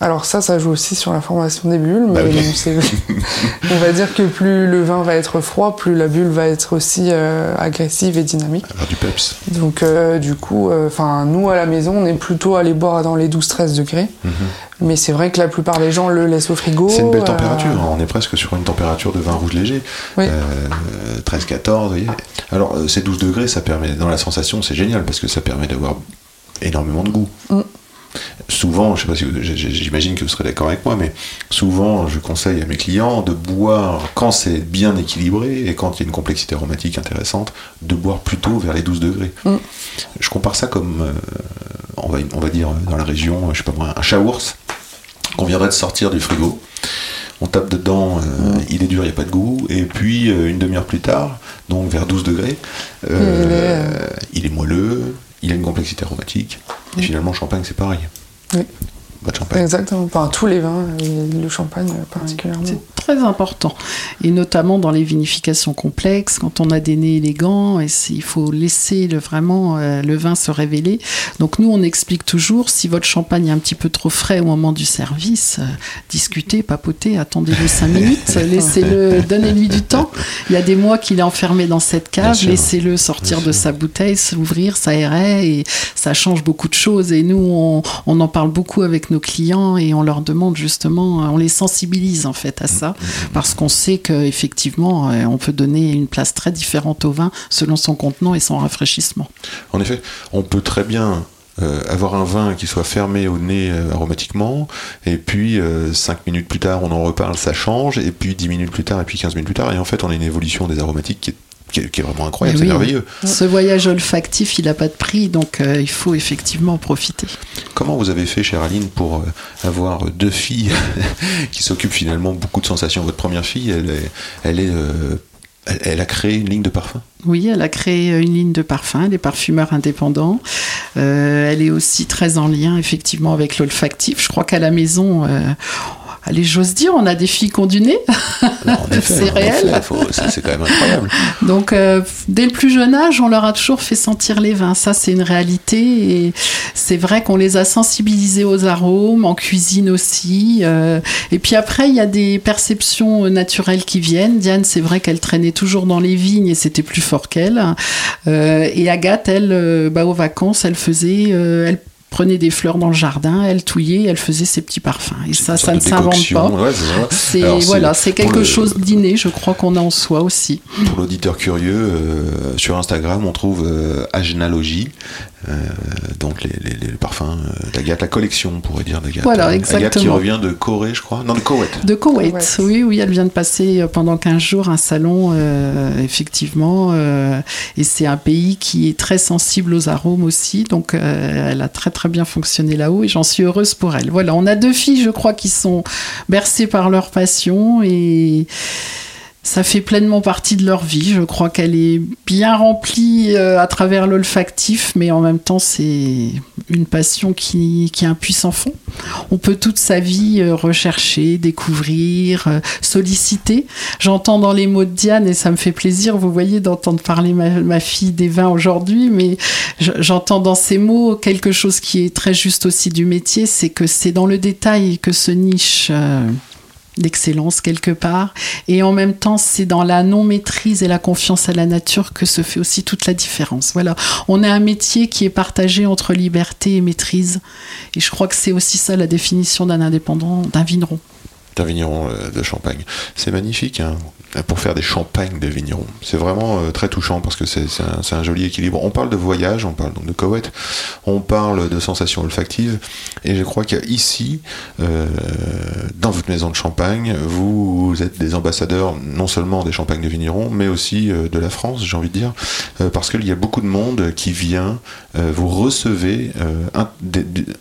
Alors ça, ça joue aussi sur la formation des bulles, mais Bah oui. bon, c'est- on va dire que plus le vin va être froid, plus la bulle va être aussi euh, agressive et dynamique. Alors du peps. Donc euh, du coup, enfin nous à la maison, on est plutôt allé boire dans les 12-13 degrés. Mais c'est vrai que la plupart des gens le laissent au frigo. Mhm. C'est une belle euh, température, hein. on est presque sur une température de vin rouge léger. Oui. Euh, 13-14, vous voyez. Alors, euh, ces 12 degrés, ça permet, dans la sensation, c'est génial parce que ça permet d'avoir énormément de goût. Mm. Souvent, je sais pas si j'imagine que vous serez d'accord avec moi, mais souvent, je conseille à mes clients de boire quand c'est bien équilibré et quand il y a une complexité aromatique intéressante, de boire plutôt vers les 12 degrés. Mm. Je compare ça comme, euh, on, va, on va dire, dans la région, je sais pas moi, un chaours qu'on viendrait de sortir du frigo. On tape dedans, euh, il est dur, il n'y a pas de goût. Et puis, euh, une demi-heure plus tard, donc vers 12 degrés, euh, Il est, euh, il est moelleux, il a une complexité aromatique. Et finalement, le champagne, c'est pareil. Oui. Pas de champagne. Exactement. Enfin, tous les vins, et le champagne euh, particulièrement. C'est très important. Et notamment dans les vinifications complexes, quand on a des nez élégants, et il faut laisser le, vraiment euh, le vin se révéler. Donc nous, on explique toujours, si votre champagne est un petit peu trop frais au moment du service, euh, discutez, papotez, attendez-le cinq minutes, laissez-le, donnez-lui du temps. Il y a des mois qu'il est enfermé dans cette cave, laissez-le sortir Bien de sûr. sa bouteille, s'ouvrir, s'aérer, et ça change beaucoup de choses. Et nous, on, on en parle beaucoup avec nos clients et on leur demande justement, on les sensibilise en fait à ça, parce qu'on sait qu'effectivement, on peut donner une place très différente au vin selon son contenant et son rafraîchissement. En effet, on peut très bien euh, avoir un vin qui soit fermé au nez euh, aromatiquement, et puis 5 minutes plus tard, on en reparle, ça change, et puis 10 minutes plus tard, et puis 15 minutes plus tard, et en fait, on a une évolution des aromatiques qui est, qui est- qui est vraiment incroyable, c'est merveilleux. Ce voyage olfactif, il n'a pas de prix, donc euh, il faut effectivement en profiter. Comment vous avez fait, chère Aline, pour euh, avoir deux filles qui s'occupent finalement beaucoup de sensations? Votre première fille, elle, est, elle, est, euh, elle, elle a créé une ligne de parfum? Oui, elle a créé une ligne de parfums, les parfumeurs indépendants. Euh, elle est aussi très en lien effectivement avec l'olfactif. Je crois qu'à la maison, euh, Allez, j'ose dire, on a des filles qui ont du nez. C'est réel. c'est quand même incroyable. Donc, euh, dès le plus jeune âge, on leur a toujours fait sentir les vins. Ça, c'est une réalité. Et c'est vrai qu'on les a sensibilisés aux arômes, en cuisine aussi. euh, et puis après, il y a des perceptions naturelles qui viennent. Diane, c'est vrai qu'elle traînait toujours dans les vignes et c'était plus fort qu'elle. Euh, et Agathe, elle, euh, bah, aux vacances, elle faisait, euh, elle prenait des fleurs dans le jardin, elle touillait, elle faisait ses petits parfums. Et ça, ça ne s'invente pas. ouais, c'est voilà, c'est quelque le- chose d'inné, je crois qu'on a en soi aussi. Pour l'auditeur curieux, euh, sur Instagram, on trouve euh, Agenalogie, euh, donc les, les- les parfums euh, d'Agathe, la collection, on pourrait dire d'Agathe. Voilà, Agathe qui exactement. revient de Corée, je crois. Non, de Koweït. De Koweït, Koweït. oui, oui, elle vient de passer euh, pendant 15 jours un salon, euh, effectivement, euh, et c'est un pays qui est très sensible aux arômes aussi, donc euh, elle a très très bien fonctionné là-haut et j'en suis heureuse pour elle. Voilà, on a deux filles, je crois, qui sont bercées par leur passion et ça fait pleinement partie de leur vie. Je crois qu'elle est bien remplie euh, à travers l'olfactif, mais en même temps, c'est une passion qui, qui a un puissant fond. On peut toute sa vie euh, rechercher, découvrir, euh, solliciter. J'entends dans les mots de Diane, et ça me fait plaisir, vous voyez, d'entendre parler ma, ma fille des vins aujourd'hui, mais je- j'entends dans ces mots quelque chose qui est très juste aussi du métier, c'est que c'est dans le détail que se niche... euh, d'excellence quelque part. Et en même temps, c'est dans la non-maîtrise et la confiance à la nature que se fait aussi toute la différence. Voilà. On a un métier qui est partagé entre liberté et maîtrise. Et je crois que c'est aussi ça la définition d'un indépendant, d'un vigneron. D'un vigneron euh, de Champagne. C'est magnifique hein, pour faire des champagnes de vignerons. C'est vraiment euh, très touchant parce que c'est un, joli équilibre. On parle de voyage, on parle donc de Koweït, on parle de sensations olfactives et je crois qu'ici, euh, dans votre maison de champagne, vous, êtes des ambassadeurs non seulement des champagnes de vignerons, mais aussi de la France, j'ai envie de dire, parce qu'il y a beaucoup de monde qui vient, vous recevez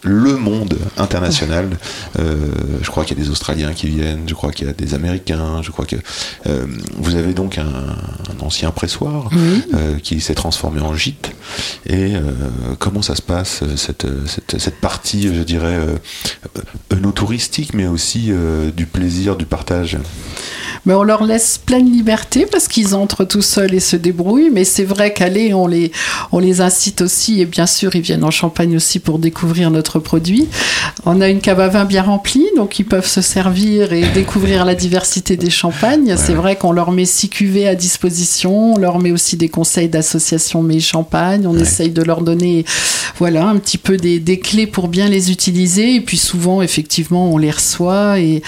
le monde international. Je crois qu'il y a des Australiens qui viennent, je crois qu'il y a des Américains, je crois que euh, vous avez donc un, un ancien pressoir euh, qui s'est transformé en gîte. Et euh, comment ça se passe cette, cette, cette partie, je dirais, euh, touristique, mais aussi du plaisir, du partage? Mais on leur laisse pleine liberté parce qu'ils entrent tout seuls et se débrouillent. Mais c'est vrai qu'aller, on les, on les incite aussi. Et bien sûr, ils viennent en Champagne aussi pour découvrir notre produit. On a une cave à vin bien remplie, donc ils peuvent se servir et découvrir la diversité des champagnes. C'est vrai qu'on leur met six cuvées à disposition. On leur met aussi des conseils d'association mais champagne. On essaye de leur donner, voilà, un petit peu des, des clés pour bien les utiliser. Et puis souvent, effectivement, on les reçoit. Et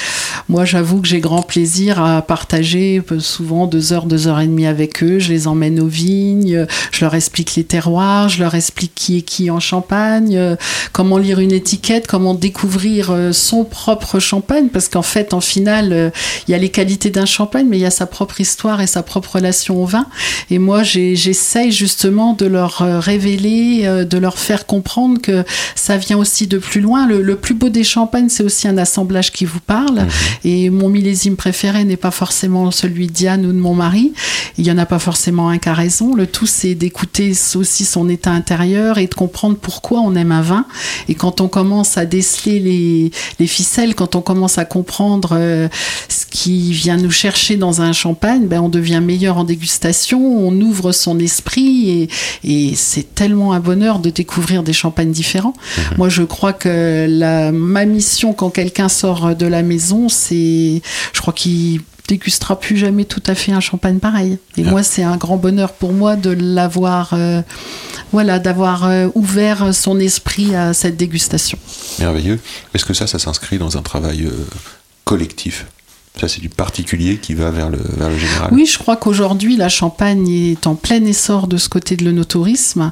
moi, j'avoue que j'ai grand plaisir à partager euh, souvent deux heures, deux heures et demie avec eux. Je les emmène aux vignes, je leur explique les terroirs, je leur explique qui est qui en Champagne, euh, comment lire une étiquette, comment découvrir euh, son propre champagne, parce qu'en fait, en finale, euh, il y a les qualités d'un champagne, mais il y a sa propre histoire et sa propre relation au vin. Et moi, j'essaye justement de leur euh, révéler, euh, de leur faire comprendre que ça vient aussi de plus loin. Le, le plus beau des champagnes, c'est aussi un assemblage qui vous parle. Et mon millésime préféré n'est pas forcément celui de Diane ou de mon mari. Il n'y en a pas forcément un qui a raison. Le tout, c'est d'écouter aussi son état intérieur et de comprendre pourquoi on aime un vin. Et quand on commence à déceler les, les ficelles, quand on commence à comprendre euh, ce qui vient nous chercher dans un champagne, ben, on devient meilleur en dégustation, on ouvre son esprit et, et c'est tellement un bonheur de découvrir des champagnes différents. Moi, je crois que la, ma mission quand quelqu'un sort de la maison, c'est, je crois qu'il dégustera plus jamais tout à fait un champagne pareil. Et Ah. moi, c'est un grand bonheur pour moi de l'avoir, euh, voilà, d'avoir euh, ouvert son esprit à cette dégustation. merveilleux. Est-ce que ça, ça s'inscrit dans un travail euh, collectif Ça, c'est du particulier qui va vers le, vers le général. Oui, je crois qu'aujourd'hui, la Champagne est en plein essor de ce côté de l'onotourisme.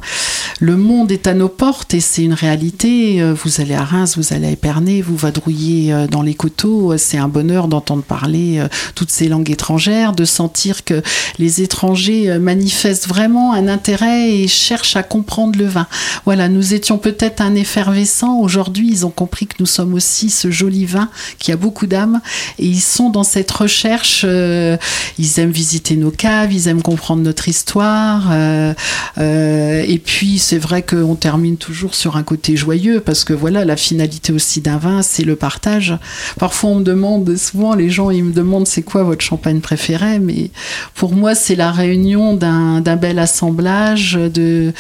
Le monde est à nos portes et c'est une réalité. Euh, Vous allez à Reims, vous allez à Épernay, vous vadrouillez euh, dans les coteaux. C'est un bonheur d'entendre parler euh, toutes ces langues étrangères, de sentir que les étrangers euh, manifestent vraiment un intérêt et cherchent à comprendre le vin. Voilà, nous étions peut-être un effervescent. Aujourd'hui, ils ont compris que nous sommes aussi ce joli vin qui a beaucoup d'âme et ils sont dans cette recherche. euh, ils aiment visiter nos caves, ils aiment comprendre notre histoire. euh, euh, et puis, c'est vrai qu'on termine toujours sur un côté joyeux parce que voilà, la finalité aussi d'un vin, c'est le partage. Parfois, on me demande, souvent les gens, ils me demandent c'est quoi votre champagne préféré, mais pour moi, c'est la réunion d'un bel assemblage de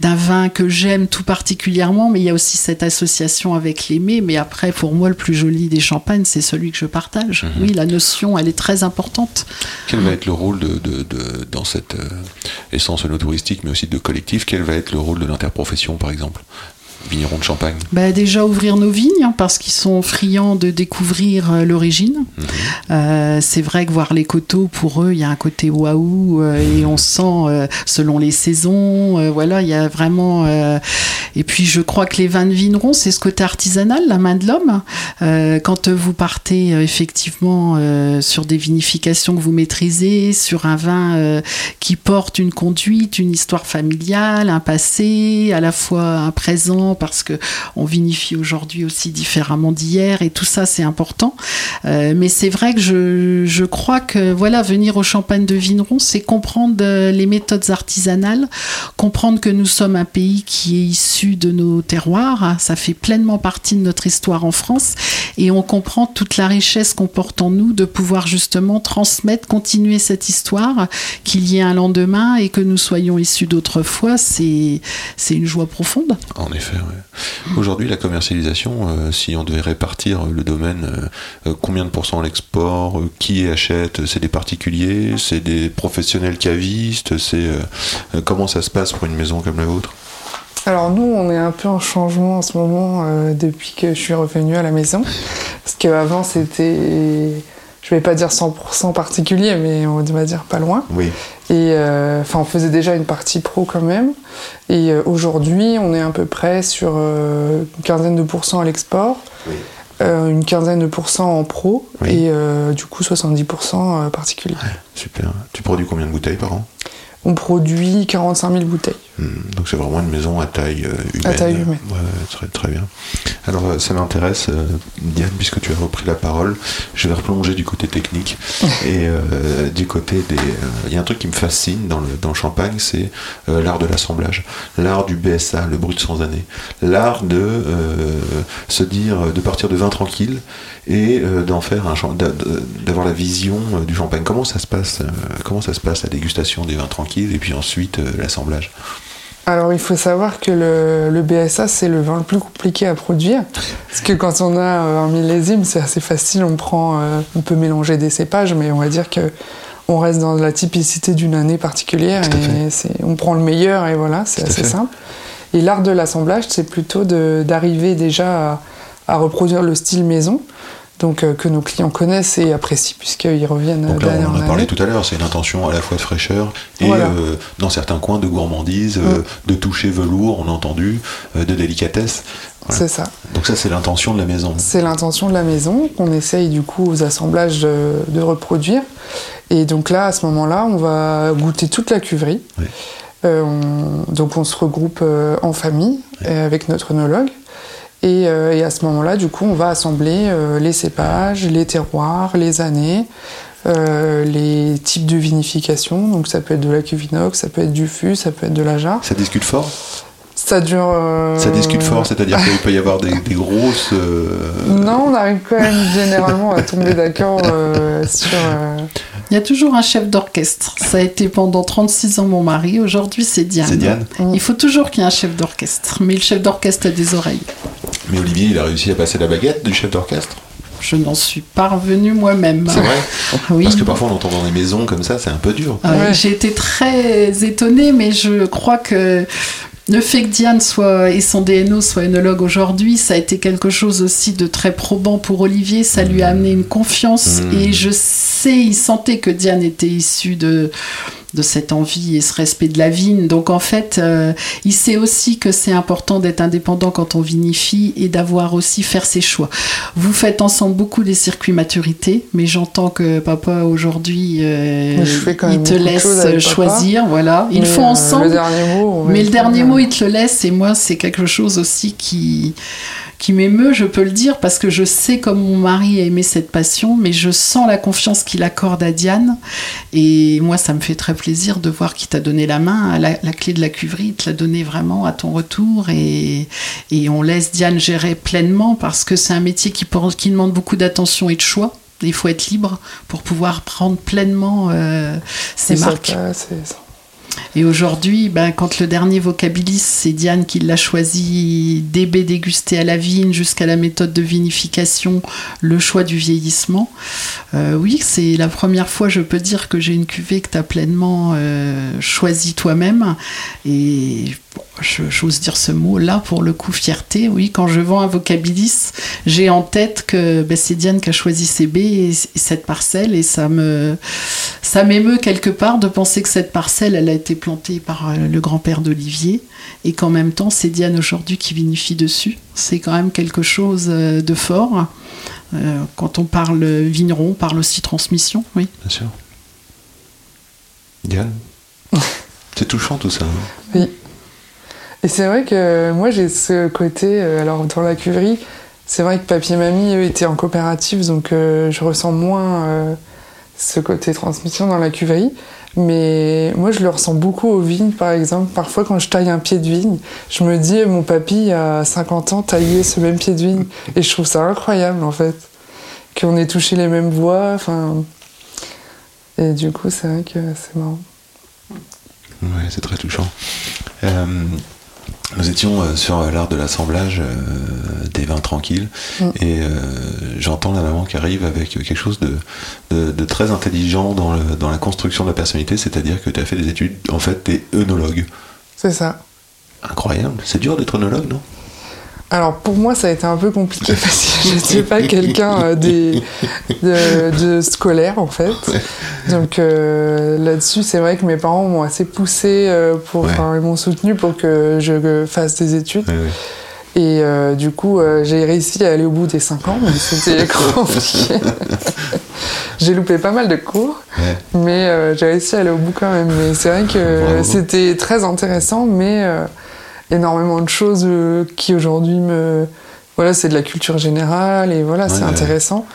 d'un vin que j'aime tout particulièrement, mais il y a aussi cette association avec l'aimé. Mais après, pour moi, le plus joli des champagnes, c'est celui que je partage. Mhm. Oui, la notion, elle est très importante. Quel va être le rôle de, de- de- dans cette euh, essence touristique, mais aussi de collectif Quel va être le rôle de l'interprofession, par exemple? Vigneron de Champagne. Bah, déjà ouvrir nos vignes hein, parce qu'ils sont friands de découvrir euh, l'origine. Mhm. Euh, c'est vrai que voir les coteaux pour eux, il y a un côté waouh euh, et on sent selon les saisons. voilà, il y a vraiment. et puis je crois que les vins de vignerons, c'est ce côté artisanal, la main de l'homme. Quand vous partez effectivement sur des vinifications que vous maîtrisez, sur un vin qui porte une conduite, une histoire familiale, un passé, à la fois un présent parce que on vinifie aujourd'hui aussi différemment d'hier et tout ça c'est important. Euh, mais c'est vrai que je, crois que voilà venir au Champagne de Vigneron, c'est comprendre euh, les méthodes artisanales, comprendre que nous sommes un pays qui est issu de nos terroirs. hein, Ça fait pleinement partie de notre histoire en France et on comprend toute la richesse qu'on porte en nous de pouvoir justement transmettre, continuer cette histoire, qu'il y ait un lendemain et que nous soyons issus d'autrefois. C'est c'est une joie profonde. En effet, Aujourd'hui, la commercialisation, euh, si on devait répartir le domaine, euh, euh, combien de pourcents à l'export euh, Qui achète C'est des particuliers C'est des professionnels cavistes C'est Comment ça se passe pour une maison comme la vôtre? Alors nous, on est un peu en changement en ce moment depuis que je suis revenue à la maison. Parce qu'avant, c'était, je vais pas dire 100% particulier, mais on va dire pas loin. Oui. Et euh, enfin, on faisait déjà une partie pro quand même. Et euh, aujourd'hui, on est à peu près sur euh, une quinzaine de pourcents à l'export, Oui. euh, une quinzaine de pourcents en pro, Oui. et euh, du coup 70% euh, particulier. Super. Tu produis combien de bouteilles par an? On produit 45 000 bouteilles. Hmm, Donc c'est vraiment une maison à taille euh, humaine. À taille humaine. Ouais, très, très bien. Alors euh, ça m'intéresse, euh, Diane, puisque tu as repris la parole, je vais replonger du côté technique. et euh, du côté des... Il y a un truc qui me fascine dans le, dans le champagne, c'est euh, l'art de l'assemblage. L'art du BSA, le brut sans année. L'art de euh, se dire, de partir de vin tranquille et d'en faire un d'avoir la vision du champagne. Comment ça se passe Comment ça se passe la dégustation des vins tranquilles? Et puis ensuite euh, l'assemblage Alors il faut savoir que le, le BSA c'est le vin le plus compliqué à produire parce que quand on a euh, un millésime c'est assez facile, on prend, euh, on peut mélanger des cépages mais on va dire que on reste dans la typicité d'une année particulière et on prend le meilleur et voilà c'est assez fait. simple. Et l'art de l'assemblage c'est plutôt d'arriver déjà à, à reproduire le style maison. Donc euh, que nos clients connaissent et apprécient puisqu'ils reviennent Donc là, d'année on en a parlé tout à l'heure, c'est une intention à la fois de fraîcheur et Voilà. Mm. euh, dans certains coins de gourmandise, euh, de toucher velours, on a entendu, euh, de délicatesse. Voilà. C'est ça. Donc ça, c'est l'intention de la maison. C'est l'intention de la maison qu'on essaye du coup aux assemblages de, de reproduire. Et donc là, à ce moment-là, on va goûter toute la cuverie. Oui. Euh, on- donc on se regroupe euh, en famille euh, avec notre œnologue. Et, euh, et à ce moment-là, du coup, on va assembler euh, les cépages, les terroirs, les années, euh, les types de vinification. Donc ça peut être de la cuve inox, ça peut être du fût, ça peut être de la jarre. Ça discute fort? Ça dure. euh, Ça discute fort, c'est-à-dire qu'il peut y avoir des, des grosses... euh, Non, on arrive quand même généralement à tomber d'accord euh, sur. euh, Il y a toujours un chef d'orchestre. Ça a été pendant 36 ans mon mari. Aujourd'hui, c'est Diane. C'est Diane Il faut toujours qu'il y ait un chef d'orchestre. Mais le chef d'orchestre a des oreilles. Mais Olivier, il a réussi à passer la baguette du chef d'orchestre? Je n'en suis pas revenue moi-même. C'est vrai? Oui. Parce que parfois, on entend dans des maisons comme ça, c'est un peu dur. Ah Ouais. J'ai été très étonnée, mais je crois que le fait que Diane soit et son DNO soit œnologue aujourd'hui, ça a été quelque chose aussi de très probant pour Olivier. Ça lui a amené une confiance Mmh. et je sais, il sentait que Diane était issue de de cette envie et ce respect de la vigne. Donc en fait, euh, il sait aussi que c'est important d'être indépendant quand on vinifie et d'avoir aussi faire ses choix. Vous faites ensemble beaucoup des circuits maturité, mais j'entends que papa aujourd'hui, euh, il te laisse papa. choisir, voilà. Ils mais, font euh, ensemble. Le dernier mot. mais le dernier euh, mot, il te le laisse, et moi, c'est quelque chose aussi qui, qui m'émeut, je peux le dire, parce que je sais comme mon mari a aimé cette passion, mais je sens la confiance qu'il accorde à Diane. Et moi, ça me fait très plaisir de voir qu'il t'a donné la main, la, la, clé de la cuverie, il te l'a donné vraiment à ton retour. Et, et on laisse Diane gérer pleinement parce que c'est un métier qui, qui demande beaucoup d'attention et de choix. Il faut être libre pour pouvoir prendre pleinement euh, ses marques. Ça, et aujourd'hui, ben, quand le dernier vocabilis, c'est Diane qui l'a choisi, DB dégusté à la vigne jusqu'à la méthode de vinification, le choix du vieillissement. Euh, oui, c'est la première fois, je peux dire, que j'ai une cuvée que tu as pleinement euh, choisie toi-même. Et j'ose dire ce mot là pour le coup fierté. Oui quand je vends un vocabilis j'ai en tête que ben, c'est Diane qui a choisi ces baies et, et cette parcelle et ça me ça m'émeut quelque part de penser que cette parcelle elle a été plantée par euh, le grand-père d'Olivier. Et qu'en même temps c'est Diane aujourd'hui qui vinifie dessus. C'est quand même quelque chose euh, de fort. Euh, quand on parle vigneron on parle aussi transmission oui. Bien sûr. Diane? C'est touchant tout ça hein? Oui et c'est vrai que moi j'ai ce côté, alors dans la cuverie, c'est vrai que papier mamie eux étaient en coopérative, donc euh, je ressens moins euh, ce côté transmission dans la cuverie. Mais moi je le ressens beaucoup aux vignes par exemple. Parfois quand je taille un pied de vigne, je me dis mon papy à 50 ans taillait ce même pied de vigne. Et je trouve ça incroyable en fait. Qu'on ait touché les mêmes voies. Enfin... Et du coup c'est vrai que c'est marrant. Ouais, c'est très touchant. Euh, nous étions euh, sur l'art de l'assemblage euh, des vins tranquilles mm. et euh, j'entends la maman qui arrive avec quelque chose de, de, de très intelligent dans, le, dans, la construction de la personnalité, c'est-à-dire que tu as fait des études, en fait, tu es œnologue. C'est ça. Incroyable. C'est dur d'être œnologue, non? Alors pour moi ça a été un peu compliqué parce que je ne suis pas quelqu'un euh, de, de, scolaire en fait. Donc euh, là-dessus c'est vrai que mes parents m'ont assez poussé euh, pour, ouais. enfin, ils m'ont soutenu pour que je fasse des études. Ouais, et euh, du coup j'ai réussi à aller au bout des 5 ans, mais c'était compliqué. j'ai loupé pas mal de cours, mais j'ai réussi à aller au bout quand même. Mais c'est vrai que c'était très intéressant, mais énormément de choses euh, qui aujourd'hui me voilà c'est de la culture générale et voilà ouais, c'est ouais. intéressant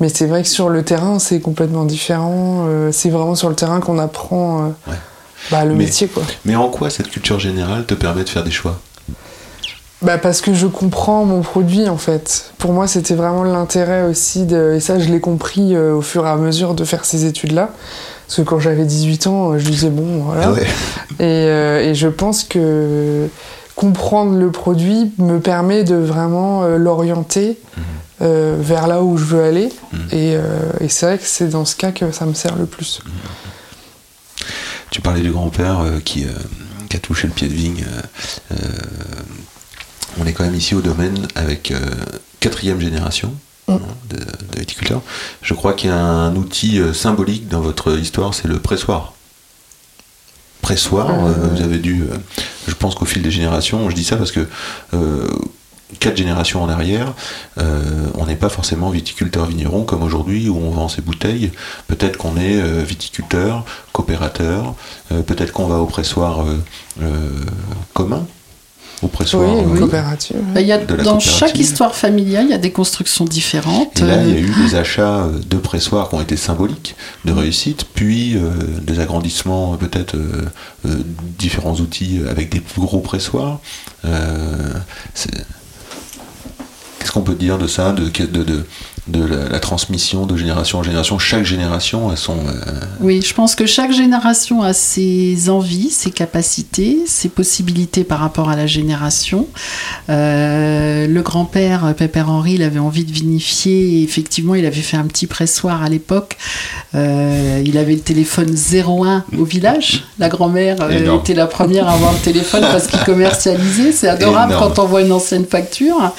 mais c'est vrai que sur le terrain c'est complètement différent euh, c'est vraiment sur le terrain qu'on apprend euh, bah, le mais, métier quoi mais en quoi cette culture générale te permet de faire des choix? Bah parce que je comprends mon produit en fait. Pour moi, c'était vraiment l'intérêt aussi de et ça je l'ai compris euh, au fur et à mesure de faire ces études là. Parce que quand j'avais 18 ans, je disais bon voilà. Ouais. Et, euh, et je pense que comprendre le produit me permet de vraiment euh, l'orienter mmh. euh, vers là où je veux aller. Mmh. Et, euh, et c'est vrai que c'est dans ce cas que ça me sert le plus. Mmh. Tu parlais du grand-père qui, qui, a touché le pied de vigne. on est quand même ici au domaine avec quatrième génération. Hein, de, de viticulteurs. Je crois qu'il y a un outil symbolique dans votre histoire, c'est le pressoir pressoir. Euh, vous avez dû, je pense qu'au fil des générations, je dis ça parce que euh, quatre générations en arrière, euh, on n'est pas forcément viticulteur vigneron comme aujourd'hui où on vend ses bouteilles. Peut-être qu'on est euh, viticulteur, coopérateur, peut-être qu'on va au pressoir commun au pressoir oui, oui. coopérative. Bah, y a, dans chaque histoire familiale, il y a des constructions différentes. Et là, il y a eu des achats de pressoirs qui ont été symboliques de réussite, puis euh, des agrandissements, peut-être euh, euh, différents outils avec des plus gros pressoirs. Qu'est-ce qu'on peut dire de ça, de, de, de, de la, la, transmission de génération en génération. Chaque génération a son. Euh... Oui, je pense que chaque génération a ses envies, ses capacités, ses possibilités par rapport à la génération. Euh, le grand-père, Pépère Henri, il avait envie de vinifier. Et effectivement, il avait fait un petit pressoir à l'époque. Euh, il avait le téléphone 01 au village. La grand-mère était la première à avoir le téléphone parce qu'il commercialisait. C'est adorable Énorme. quand on voit une ancienne facture.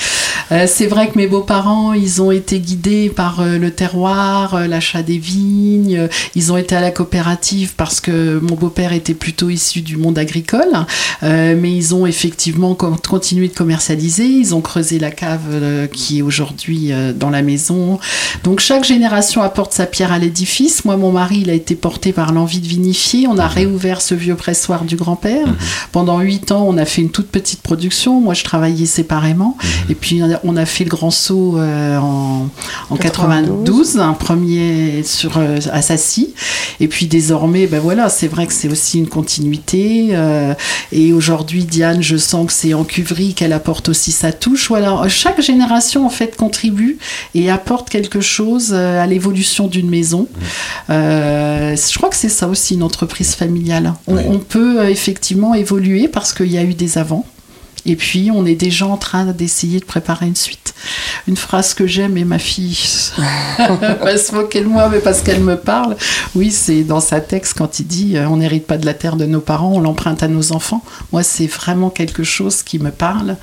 C'est vrai que mes beaux-parents, ils ont été guidés par euh, le terroir, euh, l'achat des vignes. Ils ont été à la coopérative parce que mon beau-père était plutôt issu du monde agricole, Euh, mais ils ont effectivement con- continué de commercialiser. Ils ont creusé la cave euh, qui est aujourd'hui euh, dans la maison. Donc chaque génération apporte sa pierre à l'édifice. Moi, mon mari, il a été porté par l'envie de vinifier. On a réouvert ce vieux pressoir du grand-père. Pendant huit ans, on a fait une toute petite production. Moi, je travaillais séparément. Et puis, on a- fait le grand saut en, en 92, un premier sur euh, à Sassy. Et puis, désormais, ben voilà, c'est vrai que c'est aussi une continuité. euh, et aujourd'hui, Diane, je sens que c'est en cuverie qu'elle apporte aussi sa touche. Voilà, chaque génération, en fait, contribue et apporte quelque chose euh, à l'évolution d'une maison. Euh, je crois que c'est ça aussi une entreprise familiale. On, Oui. on peut effectivement évoluer parce qu'il y a eu des avant. Et puis, on est déjà en train d'essayer de préparer une suite. Une phrase que j'aime et ma fille va se moquer de moi, mais parce qu'elle me parle. Oui, c'est dans sa texte quand il dit euh, On n'hérite pas de la terre de nos parents, on l'emprunte à nos enfants. Moi, c'est vraiment quelque chose qui me parle.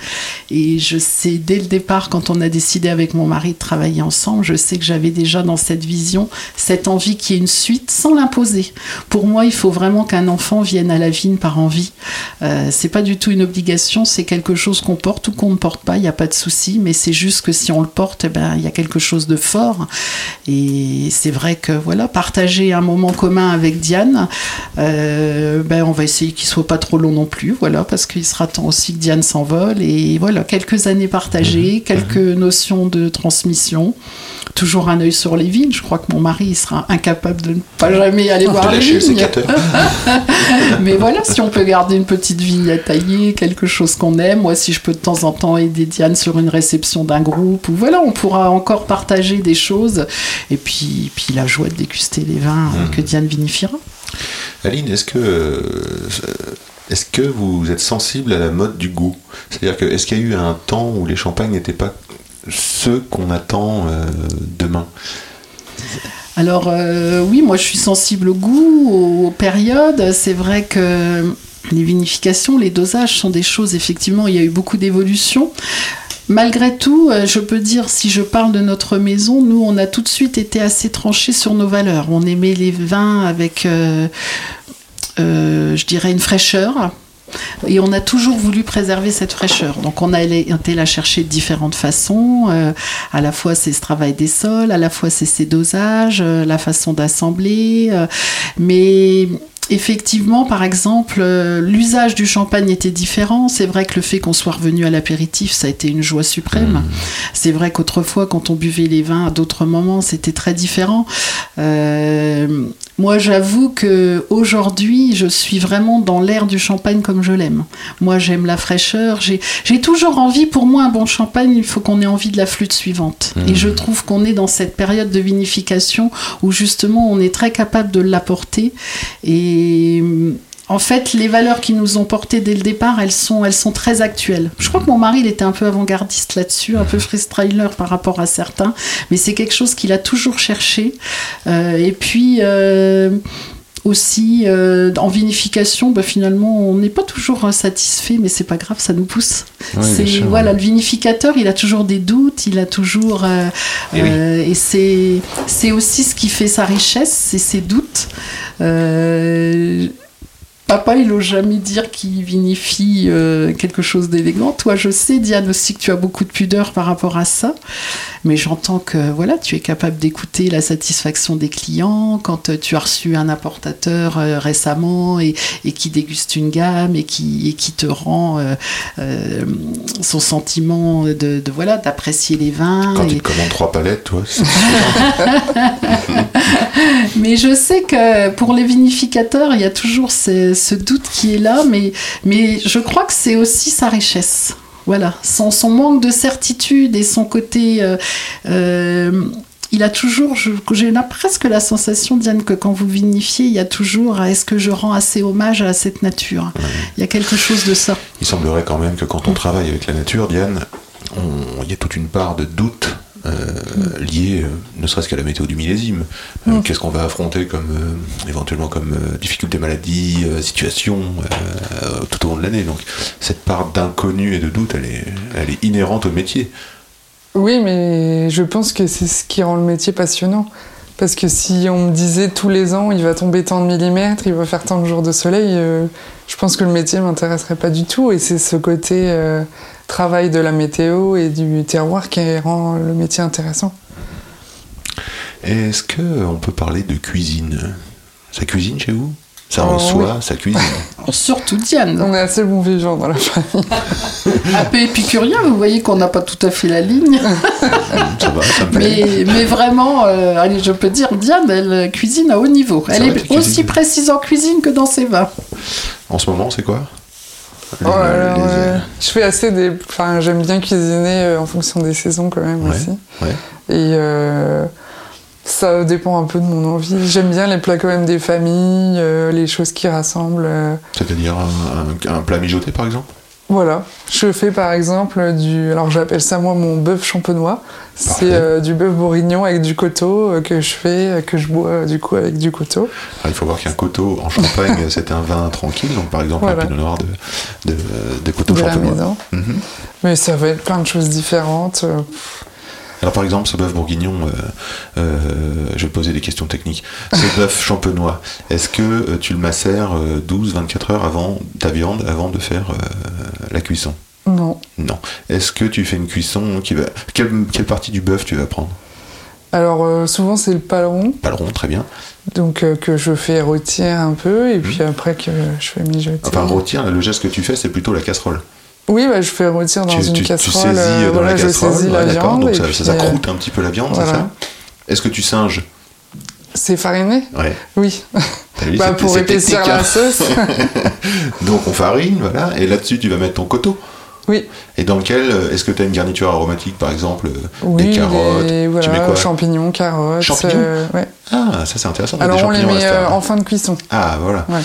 Et je sais, dès le départ, quand on a décidé avec mon mari de travailler ensemble, je sais que j'avais déjà dans cette vision cette envie qu'il y ait une suite sans l'imposer. Pour moi, il faut vraiment qu'un enfant vienne à la vigne par envie. Euh, c'est pas du tout une obligation, c'est quelque chose qu'on porte ou qu'on ne porte pas, il n'y a pas de souci, mais c'est juste que si on le porte, eh ben, il y a quelque chose de fort. Et c'est vrai que voilà, partager un moment commun avec Diane, euh, ben, on va essayer qu'il soit pas trop long non plus, voilà, parce qu'il sera temps aussi que Diane s'envole. Et voilà, quelques années partagées, quelques notions de transmission, toujours un œil sur les vignes. Je crois que mon mari il sera incapable de ne pas jamais aller voir les vignes. Mais voilà, si on peut garder une petite vigne à tailler, quelque chose qu'on aime, moi si je peux de temps en temps aider Diane sur une réception d'un groupe, ou voilà, on pourra encore partager des choses, et puis, puis la joie de déguster les vins euh, que Diane vinifiera. Aline, est-ce que, euh, est-ce que vous êtes sensible à la mode du goût? C'est-à-dire que est-ce qu'il y a eu un temps où les champagnes n'étaient pas ceux qu'on attend euh, demain Alors euh, oui, moi je suis sensible au goût, aux, périodes. C'est vrai que les vinifications, les dosages sont des choses, effectivement, il y a eu beaucoup d'évolutions. Malgré tout, euh, je peux dire, si je parle de notre maison, nous, on a tout de suite été assez tranchés sur nos valeurs. On aimait les vins avec, je dirais, une fraîcheur. Et on a toujours voulu préserver cette fraîcheur. Donc on a été la chercher de différentes façons. Euh, à la fois c'est ce travail des sols, à la fois c'est ces dosages, euh, la façon d'assembler. euh, mais effectivement, par exemple, l'usage du champagne était différent. C'est vrai que le fait qu'on soit revenu à l'apéritif, ça a été une joie suprême. C'est vrai qu'autrefois, quand on buvait les vins à d'autres moments, c'était très différent. Euh, moi, j'avoue que aujourd'hui, je suis vraiment dans l'ère du champagne comme je l'aime. Moi, j'aime la fraîcheur. J'ai toujours envie, pour moi, un bon champagne, il faut qu'on ait envie de la flûte suivante. Et je trouve qu'on est dans cette période de vinification où justement, on est très capable de l'apporter. Et en fait, les valeurs qui nous ont portées dès le départ, elles sont, elles sont très actuelles. Je crois que mon mari, il était un peu avant-gardiste là-dessus, un peu freestyler par rapport à certains, mais c'est quelque chose qu'il a toujours cherché. Euh, et puis. euh, aussi euh, en vinification, bah, finalement, on n'est pas toujours satisfait, mais c'est pas grave, ça nous pousse. Oui, c'est sûr, voilà, le vinificateur, il a toujours des doutes, il a toujours euh, Eh oui. et c'est c'est aussi ce qui fait sa richesse, c'est ses doutes. Papa, il n'ose jamais dire qu'il vinifie euh, quelque chose d'élégant. Toi, je sais, Diane, aussi que tu as beaucoup de pudeur par rapport à ça. Mais j'entends que voilà, tu es capable d'écouter la satisfaction des clients quand euh, tu as reçu un importateur euh, récemment et, et qui déguste une gamme et qui, et qui te rend euh, son sentiment de, de, voilà d'apprécier les vins. Quand et- te commandes trois palettes, toi, Mais je sais que pour les vinificateurs, il y a toujours ce, ce doute qui est là, mais, mais je crois que c'est aussi sa richesse. Voilà, son, son manque de certitude et son côté... euh, euh, il a toujours, j'ai presque la sensation, Diane, que quand vous vinifiez, il y a toujours, est-ce que je rends assez hommage à cette nature? Il y a quelque chose de ça. il semblerait quand même que quand on travaille avec la nature, Diane, on- il y a toute une part de doute euh, liée, euh, ne serait-ce qu'à la météo du millésime. Euh. Qu'est-ce qu'on va affronter comme euh, éventuellement comme difficulté maladie, situation tout au long de l'année? Donc cette part d'inconnu et de doute, elle est, elle est inhérente au métier. Oui, mais je pense que c'est ce qui rend le métier passionnant. Parce que si on me disait tous les ans, il va tomber tant de millimètres, il va faire tant de jours de soleil, euh, je pense que le métier m'intéresserait pas du tout. Et c'est ce côté euh, travail de la météo et du terroir qui rend le métier intéressant. Est-ce que on peut parler de cuisine? Ça cuisine chez vous? Ça Oh, reçoit, ça cuisine. Surtout Diane. On est assez bons vivants dans la famille. Un peu épicurien, vous voyez qu'on n'a pas tout à fait la ligne. ça va, ça me plaît. Mais, mais vraiment, euh, allez, je peux dire, Diane, elle cuisine à haut niveau. Elle est aussi précise en cuisine que dans ses vins. En ce moment, c'est quoi? Oh, alors, les- euh, je fais assez des. Enfin, j'aime bien cuisiner euh, en fonction des saisons quand même Ouais, aussi. ouais. Et euh, ça dépend un peu de mon envie. J'aime bien les plats quand même des familles, euh, les choses qui rassemblent. euh, C'est-à-dire un, un- un plat mijoté, par exemple? Voilà. Je fais par exemple du. Alors j'appelle ça moi mon bœuf champenois. C'est euh, du bœuf bourguignon avec du coteau euh, que je fais, euh, que je bois du coup avec du coteau. Ah, il faut voir qu'un coteau en Champagne, c'est un vin tranquille. Donc, par exemple, Voilà. un pinot noir de, de, de coteau de champenois. Mhm. Mais ça va être plein de choses différentes. Alors, par exemple, ce bœuf bourguignon, euh, euh, je vais poser des questions techniques. Ce bœuf champenois, est-ce que euh, tu le macères 12-24 heures avant ta viande, avant de faire la cuisson? Non. Non. Est-ce que tu fais une cuisson qui va. Quelle, quelle partie du bœuf tu vas prendre? Alors euh, souvent c'est le paleron, Pas le rond, très bien. donc euh, que je fais rôtir un peu et puis après que je fais mijoter. Enfin, rôtir, le geste que tu fais, c'est plutôt la casserole. Oui, bah, je fais rôtir dans tu, une tu- tu casserole. saisis euh, dans voilà, la je casserole, saisis ouais, la viande donc et ça, puis, ça, euh, croûte un petit peu la viande, c'est voilà. ça? Est-ce que tu singes? C'est fariné? Ouais. Oui. Vu, Bah, pour épaissir la hein. sauce. Donc on farine, voilà, et là-dessus tu vas mettre ton coteau. oui. Et dans lequel, euh, est-ce que tu as une garniture aromatique par exemple euh, Oui, Des carottes? les- Tu voilà, mets quoi? champignons, carottes. Champignons? euh, ouais. Ah, ça c'est intéressant. Alors des on les met euh, en fin de cuisson. Ah, voilà. Ouais.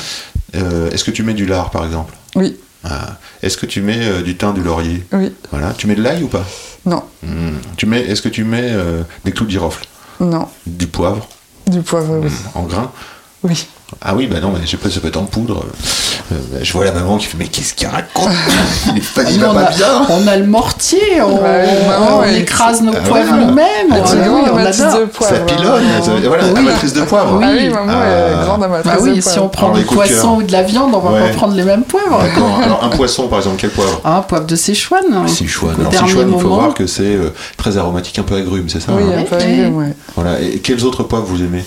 Euh, est-ce que tu mets du lard par exemple? Oui, Ah. Est-ce que tu mets euh, du thym, du laurier oui. Voilà. Tu mets de l'ail ou pas? Non, Hmm. Tu mets, Est-ce que tu mets euh, des clous de girofle? Non. Du poivre? Du poivre, oui. En grains? Oui. Ah oui, bah non, mais je sais pas, ça peut être en poudre. Euh, je vois la maman qui fait Mais qu'est-ce qu'il raconte? Il est pas, il Nous, va on, pas a, bien on a le mortier, on, Ouais, maman, on écrase nos Ah, poivres voilà. nous-mêmes. Ah, oui, on adore. de poivre. Ça pilonne, hein. ça- voilà, Oui. amatrice de poivre. Oui. Ah oui, maman est Ah. grande amatrice Bah de oui, poivre. si on prend Alors, du poisson ou de la viande, on va Ouais. pas prendre les mêmes poivres. D'accord. Alors un poisson par exemple, quel poivre? Ah, poivre de Sichuan. Sichuan. Au Alors dernier Sichuan, il faut voir que c'est euh, très aromatique, un peu agrume, c'est ça Oui, hein? un peu. Voilà. Et quels autres poivres vous aimez?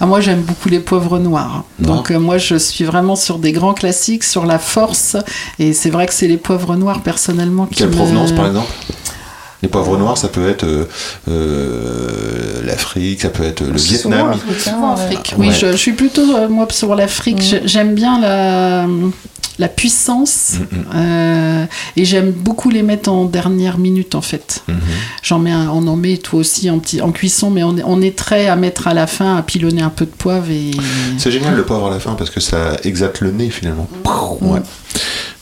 Ah, moi, j'aime beaucoup les poivres noirs. Donc, euh, moi, je suis vraiment sur des grands classiques, sur la force. Et c'est vrai que c'est les poivres noirs, personnellement, qui Quelle me- provenance par exemple? Les poivres noirs, ça peut être euh, euh, l'Afrique, ça peut être le Vietnam. Souvent. Afrique. Oui, ouais. je, je suis plutôt, moi, sur l'Afrique. Mm. J'ai- J'aime bien la, la puissance. Mm, mm. euh, et j'aime beaucoup les mettre en dernière minute, en fait. Mhm. J'en mets un- on en met toi aussi en, petit, en cuisson, mais on est, on est très à mettre à la fin, à pilonner un peu de poivre. Et... C'est génial le poivre à la fin parce que ça exalte le nez finalement. Ouais.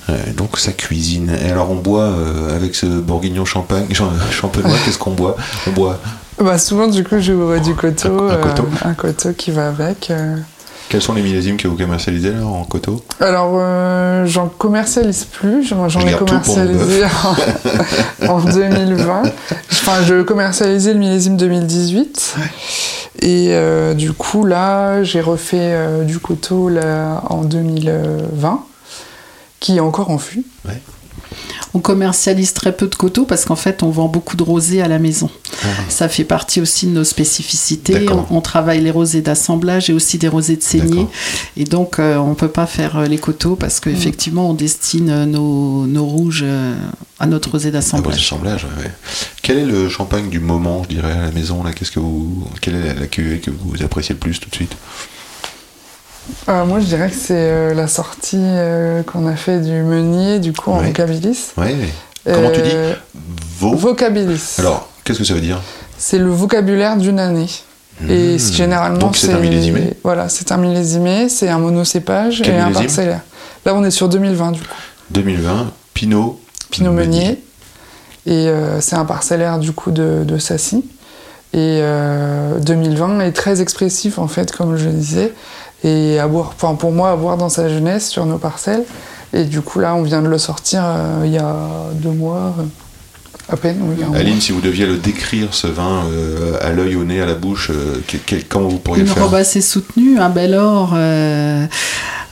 Ouais, donc ça cuisine. Et alors on boit euh, avec ce bourguignon champagne, champ- champenois, qu'est-ce qu'on boit? On boit. Bah, souvent, du coup, je bois du coteau. Un- un euh, coteau. un coteau qui va avec. Quels sont les millésimes que vous commercialisez là en coteau Alors, euh, j'en commercialise plus. J'en j'en Je ai commercialisé en, en 2020. Enfin, je commercialisais le millésime 2018. Et euh, du coup, là, j'ai refait euh, du coteau là, en 2020, qui est encore en fût. On commercialise très peu de coteaux parce qu'en fait, on vend beaucoup de rosés à la maison. Ça fait partie aussi de nos spécificités. Ah. On, on travaille les rosés d'assemblage et aussi des rosés de saignée. Et donc, euh, on ne peut pas faire euh, les coteaux parce qu'effectivement, on destine euh, nos, nos rouges à notre rosé Ah, d'assemblage. ouais. Quel est le champagne du moment, je dirais, à la maison là? Qu'est-ce que vous, quelle est la, la cuvée que vous appréciez le plus tout de suite? Euh, moi, je dirais que c'est euh, la sortie euh, qu'on a fait du meunier, du coup, en Ouais. vocabilis. Ouais. Comment tu dis. Vocabilis. Alors, qu'est-ce que ça veut dire C'est le vocabulaire d'une année. Et Mmh. généralement, Donc c'est un millésimé Voilà, c'est un millésimé, c'est un monocépage Quel et un parcellaire. Là, on est sur 2020, du coup. 2020, Pinot. Pinot Meunier. Et euh, c'est un parcellaire, du coup, de, de Sassy. Et euh, 2020 est très expressif, en fait, comme je le disais. Et à boire, enfin, pour moi, à boire dans sa jeunesse sur nos parcelles. Et du coup, là, on vient de le sortir euh, il y a deux mois. À peine, oui. un mois. Aline, si vous deviez le décrire, ce vin, euh, à l'œil, au nez, à la bouche, euh, quel- quel- comment vous pourriez Une le faire robe assez soutenue, un bel or. euh,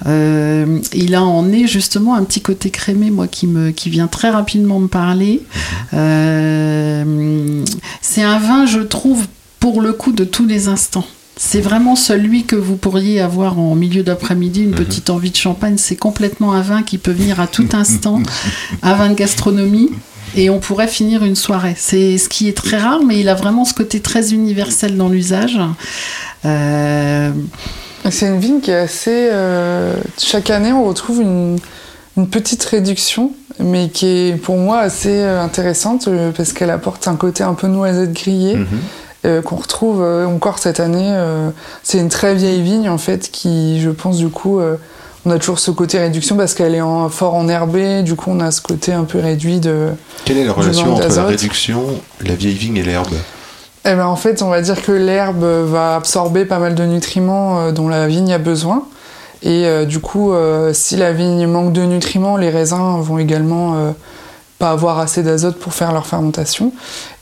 euh, il a en nez justement un petit côté crémé, moi, qui, me, qui vient très rapidement me parler. Euh, c'est un vin, je trouve, pour le coup, de tous les instants. C'est vraiment celui que vous pourriez avoir en milieu d'après-midi, une petite envie de champagne. C'est complètement un vin qui peut venir à tout instant, un vin de gastronomie. Et on pourrait finir une soirée. C'est ce qui est très rare, mais il a vraiment ce côté très universel dans l'usage. Euh, C'est une vigne qui est assez. euh, chaque année, on retrouve une, une petite réduction, mais qui est pour moi assez euh, intéressante parce qu'elle apporte un côté un peu noisette grillée. Mhm. Qu'on retrouve euh, encore cette année. euh, c'est une très vieille vigne en fait qui, je pense, du coup, euh, on a toujours ce côté réduction parce qu'elle est en, fort enherbée. Du coup, on a ce côté un peu réduit de. Quelle est la relation entre la réduction, la vieille vigne et l'herbe? Eh ben, en fait, on va dire que l'herbe va absorber pas mal de nutriments euh, dont la vigne a besoin. Et euh, du coup, euh, si la vigne manque de nutriments, les raisins vont également euh, pas avoir assez d'azote pour faire leur fermentation.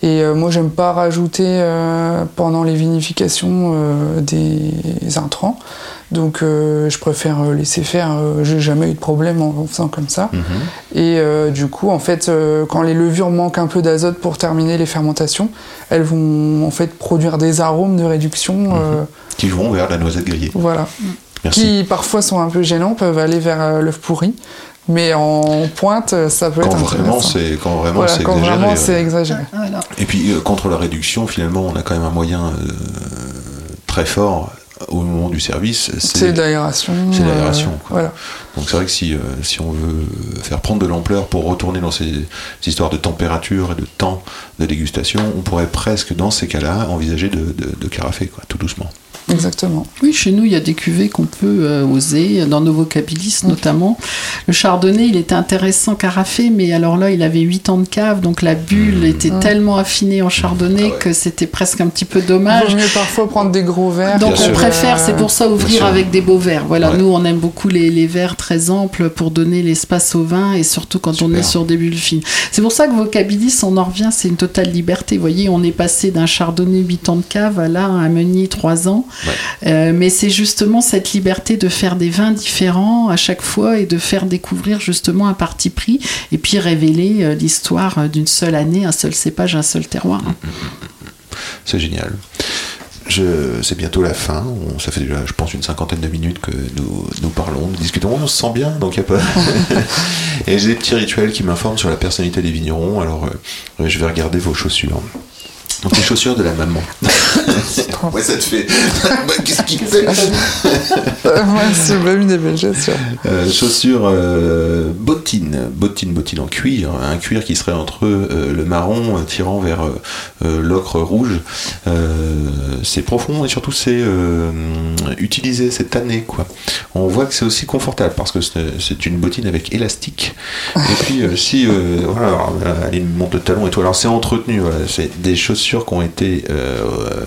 Et euh, moi, j'aime pas rajouter euh, pendant les vinifications euh, des intrants. Donc, euh, je préfère laisser faire. J'ai jamais eu de problème en en faisant comme ça. Et euh, du coup, en fait, quand les levures manquent un peu d'azote pour terminer les fermentations, elles vont en fait produire des arômes de réduction, euh, qui vont vers la noisette grillée voilà, Merci. qui parfois sont un peu gênants, peuvent aller vers l'œuf pourri, mais en pointe, euh, ça peut Quand être vraiment c'est quand vraiment Voilà, c'est exagéré. vraiment ouais. c'est exagéré. voilà. Et puis euh, contre la réduction, finalement, on a quand même un moyen euh, très fort au moment du service. C'est de l'aération. c'est euh, l'aération, voilà. Donc c'est vrai que si, euh, si on veut faire prendre de l'ampleur pour retourner dans ces, ces histoires de température et de temps de dégustation, on pourrait presque, dans ces cas-là, envisager de, de, de carafer, quoi, tout doucement. Exactement. Oui, chez nous, il y a des cuvées qu'on peut euh, oser, dans nos vocabilis notamment. Le chardonnay, il était intéressant carafé, mais alors là, il avait 8 ans de cave, donc la bulle était tellement affinée en chardonnay Ah ouais. que c'était presque un petit peu Il dommage. vaut mieux parfois prendre des gros verres. Donc Bien on sûr. préfère, c'est pour ça ouvrir avec des beaux verres. Voilà, Ouais. nous on aime beaucoup les, les verres très amples pour donner l'espace au vin et surtout quand on est sur des bulles fines. C'est pour ça que Vocabilis, on en revient, c'est une totale liberté. Vous voyez, on est passé d'un chardonnay 8 ans de cave à là un meunier 3 ans. Ouais. Euh, mais c'est justement cette liberté de faire des vins différents à chaque fois et de faire découvrir justement un parti pris et puis révéler euh, l'histoire euh, d'une seule année, un seul cépage, un seul terroir. C'est génial. Je, c'est bientôt la fin. On- ça fait déjà, je pense, une cinquantaine de minutes que nous, nous parlons, nous discutons. On se sent bien, donc il n'y a pas. Et j'ai des petits rituels qui m'informent sur la personnalité des vignerons. Alors, euh, je vais regarder vos chaussures. Donc, les chaussures de la maman. ouais, ça te fait. Bah, Qu'est-ce qu'il fait Moi, c'est pas mis des belles chaussures. Euh, chaussures euh, bottines, bottines, bottines en cuir, un cuir qui serait entre euh, le marron euh, tirant vers euh, euh, l'ocre rouge. Euh, c'est profond et surtout c'est euh, utilisé, c'est tanné quoi. On voit que c'est aussi confortable parce que c'est c'est une bottine avec élastique. Et puis euh, si euh, voilà, alors, euh, Aline monte le talon et tout, alors c'est entretenu. Voilà, c'est des chaussures qui ont été euh, euh,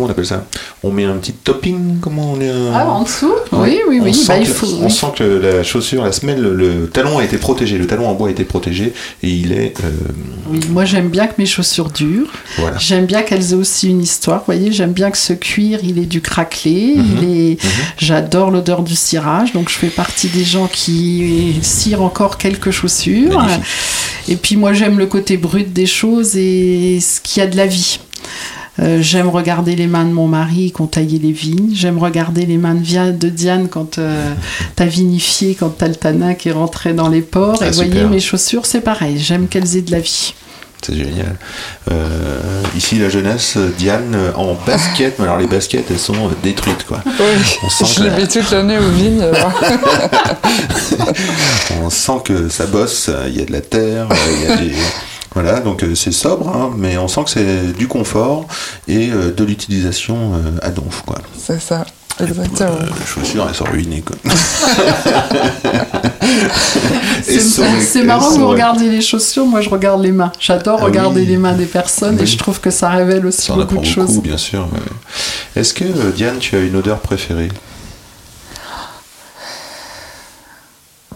comment on appelle ça? On met un petit topping, comment on est un- Ah, en dessous? Ouais. Oui, oui, On oui. sent Bah, il que- faut, on oui. sent que la chaussure, la semelle, le, talon a été protégé. Le talon en bois a été protégé et il est. euh, Oui, moi j'aime bien que mes chaussures durent. voilà. J'aime bien qu'elles aient aussi une histoire. Vous voyez, j'aime bien que ce cuir, il est du craquelé. Mhm. Il est. J'adore l'odeur du cirage. Donc je fais partie des gens qui cirent encore quelques chaussures. Magnifique. Et puis moi j'aime le côté brut des choses et ce qu'il y a de la vie. Euh, j'aime regarder les mains de mon mari qui ont taillé les vignes. J'aime regarder les mains de, Diane quand euh, t'as vinifié, quand t'as le tanin qui est rentré dans les pores. Ah, et vous voyez, mes chaussures, c'est pareil. J'aime qu'elles aient de la vie. C'est génial. Euh, ici, la jeunesse, Diane en basket. mais alors, les baskets, elles sont détruites, quoi. Oui, On sent je que les la- mets toute l'année aux vignes. On sent que ça bosse, il y a de la terre, il y a des. Voilà, donc euh, c'est sobre, hein, mais on sent que c'est du confort et euh, de l'utilisation euh, à donf, quoi. C'est ça, exactement. Euh, les chaussures, elles sont ruinées, quoi. C'est marrant que vous regardez les chaussures, moi je regarde les mains. J'adore Ah regarder oui. les mains des personnes et je trouve que ça révèle aussi Ça en beaucoup apprend de beaucoup, choses. bien sûr. ouais. Est-ce que, euh, Diane, tu as une odeur préférée?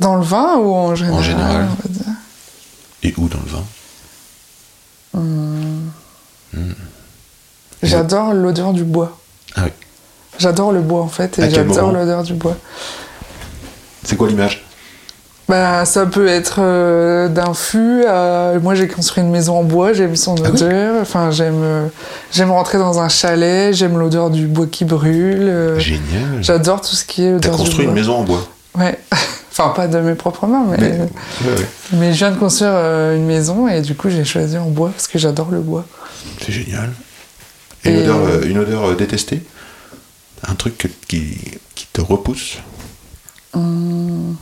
Dans le vin ou en général, général. on va dire? Et où dans le vin? Hmm. J'adore l'odeur du bois. Ah j'adore le bois en fait, et ah, j'adore l'odeur du bois. C'est quoi l'image? Bah, ça peut être euh, d'un fût. Euh, moi, j'ai construit une maison en bois. J'aime son ah odeur. Enfin, euh, j'aime, rentrer dans un chalet. J'aime l'odeur du bois qui brûle. Génial. J'adore tout ce qui est odeur. T'as construit du bois. une maison en bois? Ouais. enfin, pas de mes propres mains, mais, Mais, je viens de construire euh, une maison et du coup, j'ai choisi en bois parce que j'adore le bois. C'est génial. Et une odeur, euh, une odeur euh, détestée? Un truc que- qui, qui te repousse? Hum,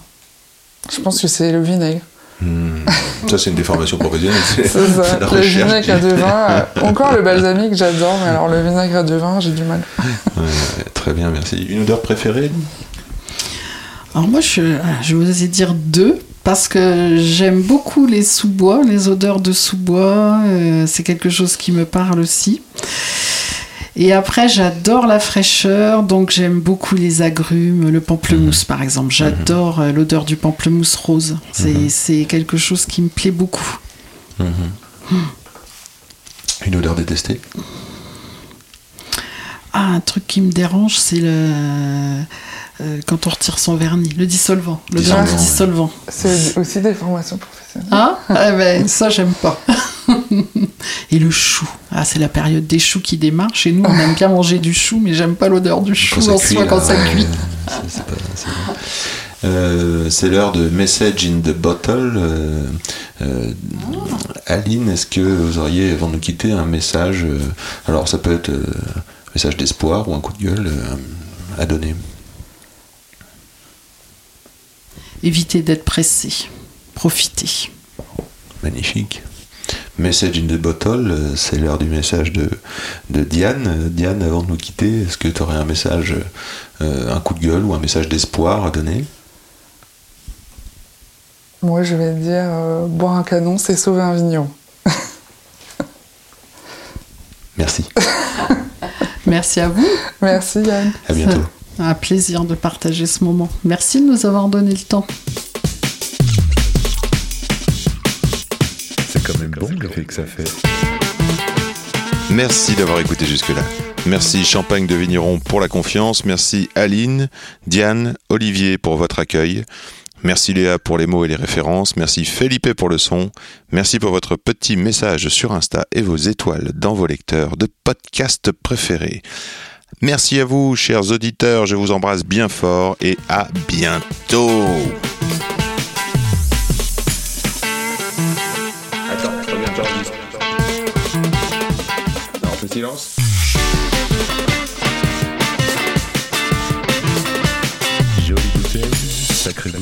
Je pense que c'est le vinaigre. Hmm. Ça, c'est une déformation professionnelle. C'est ça. la le vinaigre à deux vins. euh, encore le balsamique, j'adore, mais alors le vinaigre à deux vins, j'ai du mal. Ouais, très bien, merci. Une odeur préférée? Alors moi, je, je oser dire deux, parce que j'aime beaucoup les sous-bois, les odeurs de sous-bois, euh, c'est quelque chose qui me parle aussi. Et après, j'adore la fraîcheur, donc j'aime beaucoup les agrumes, le pamplemousse par exemple. J'adore euh, l'odeur du pamplemousse rose. C'est c'est quelque chose qui me plaît beaucoup. Une odeur détestée? Ah, un truc qui me dérange, c'est le euh, quand on retire son vernis, le dissolvant, l'odeur du Dissolvant, ouais. dissolvant. C'est aussi des formations professionnelles. Ah, eh ben, ça j'aime pas. Et le chou, ah, c'est la période des choux qui démarre. Chez nous, on aime bien manger du chou, mais j'aime pas l'odeur du chou ça en cuit, soi quand ça ouais, cuit. c'est- c'est pas- c'est bon. Euh, c'est l'heure de Message in the Bottle. Euh, euh, Aline, est-ce que vous auriez, avant de nous quitter, un message euh, Alors, ça peut être euh, message d'espoir ou un coup de gueule euh, à donner. Évitez d'être pressé. Profitez. Magnifique. Message in the Bottle, euh, c'est l'heure du message de, de Diane. Diane, avant de nous quitter, est-ce que tu aurais un message, euh, un coup de gueule ou un message d'espoir à donner? Moi, je vais dire euh, boire un canon, c'est sauver un vigneron. Merci. Merci à vous. Merci Yann. À bientôt. Un plaisir de partager ce moment. Merci de nous avoir donné le temps. C'est quand même bon l'effet que ça fait. Merci d'avoir écouté jusque-là. Merci Champagne de Vigneron pour la confiance. Merci Aline, Diane, Olivier pour votre accueil. Merci Léa pour les mots et les références. Merci Felipe pour le son. Merci pour votre petit message sur Insta et vos étoiles dans vos lecteurs de podcasts préférés. Merci à vous, chers auditeurs. Je vous embrasse bien fort et à bientôt. Attends, on fait silence. Sacrée.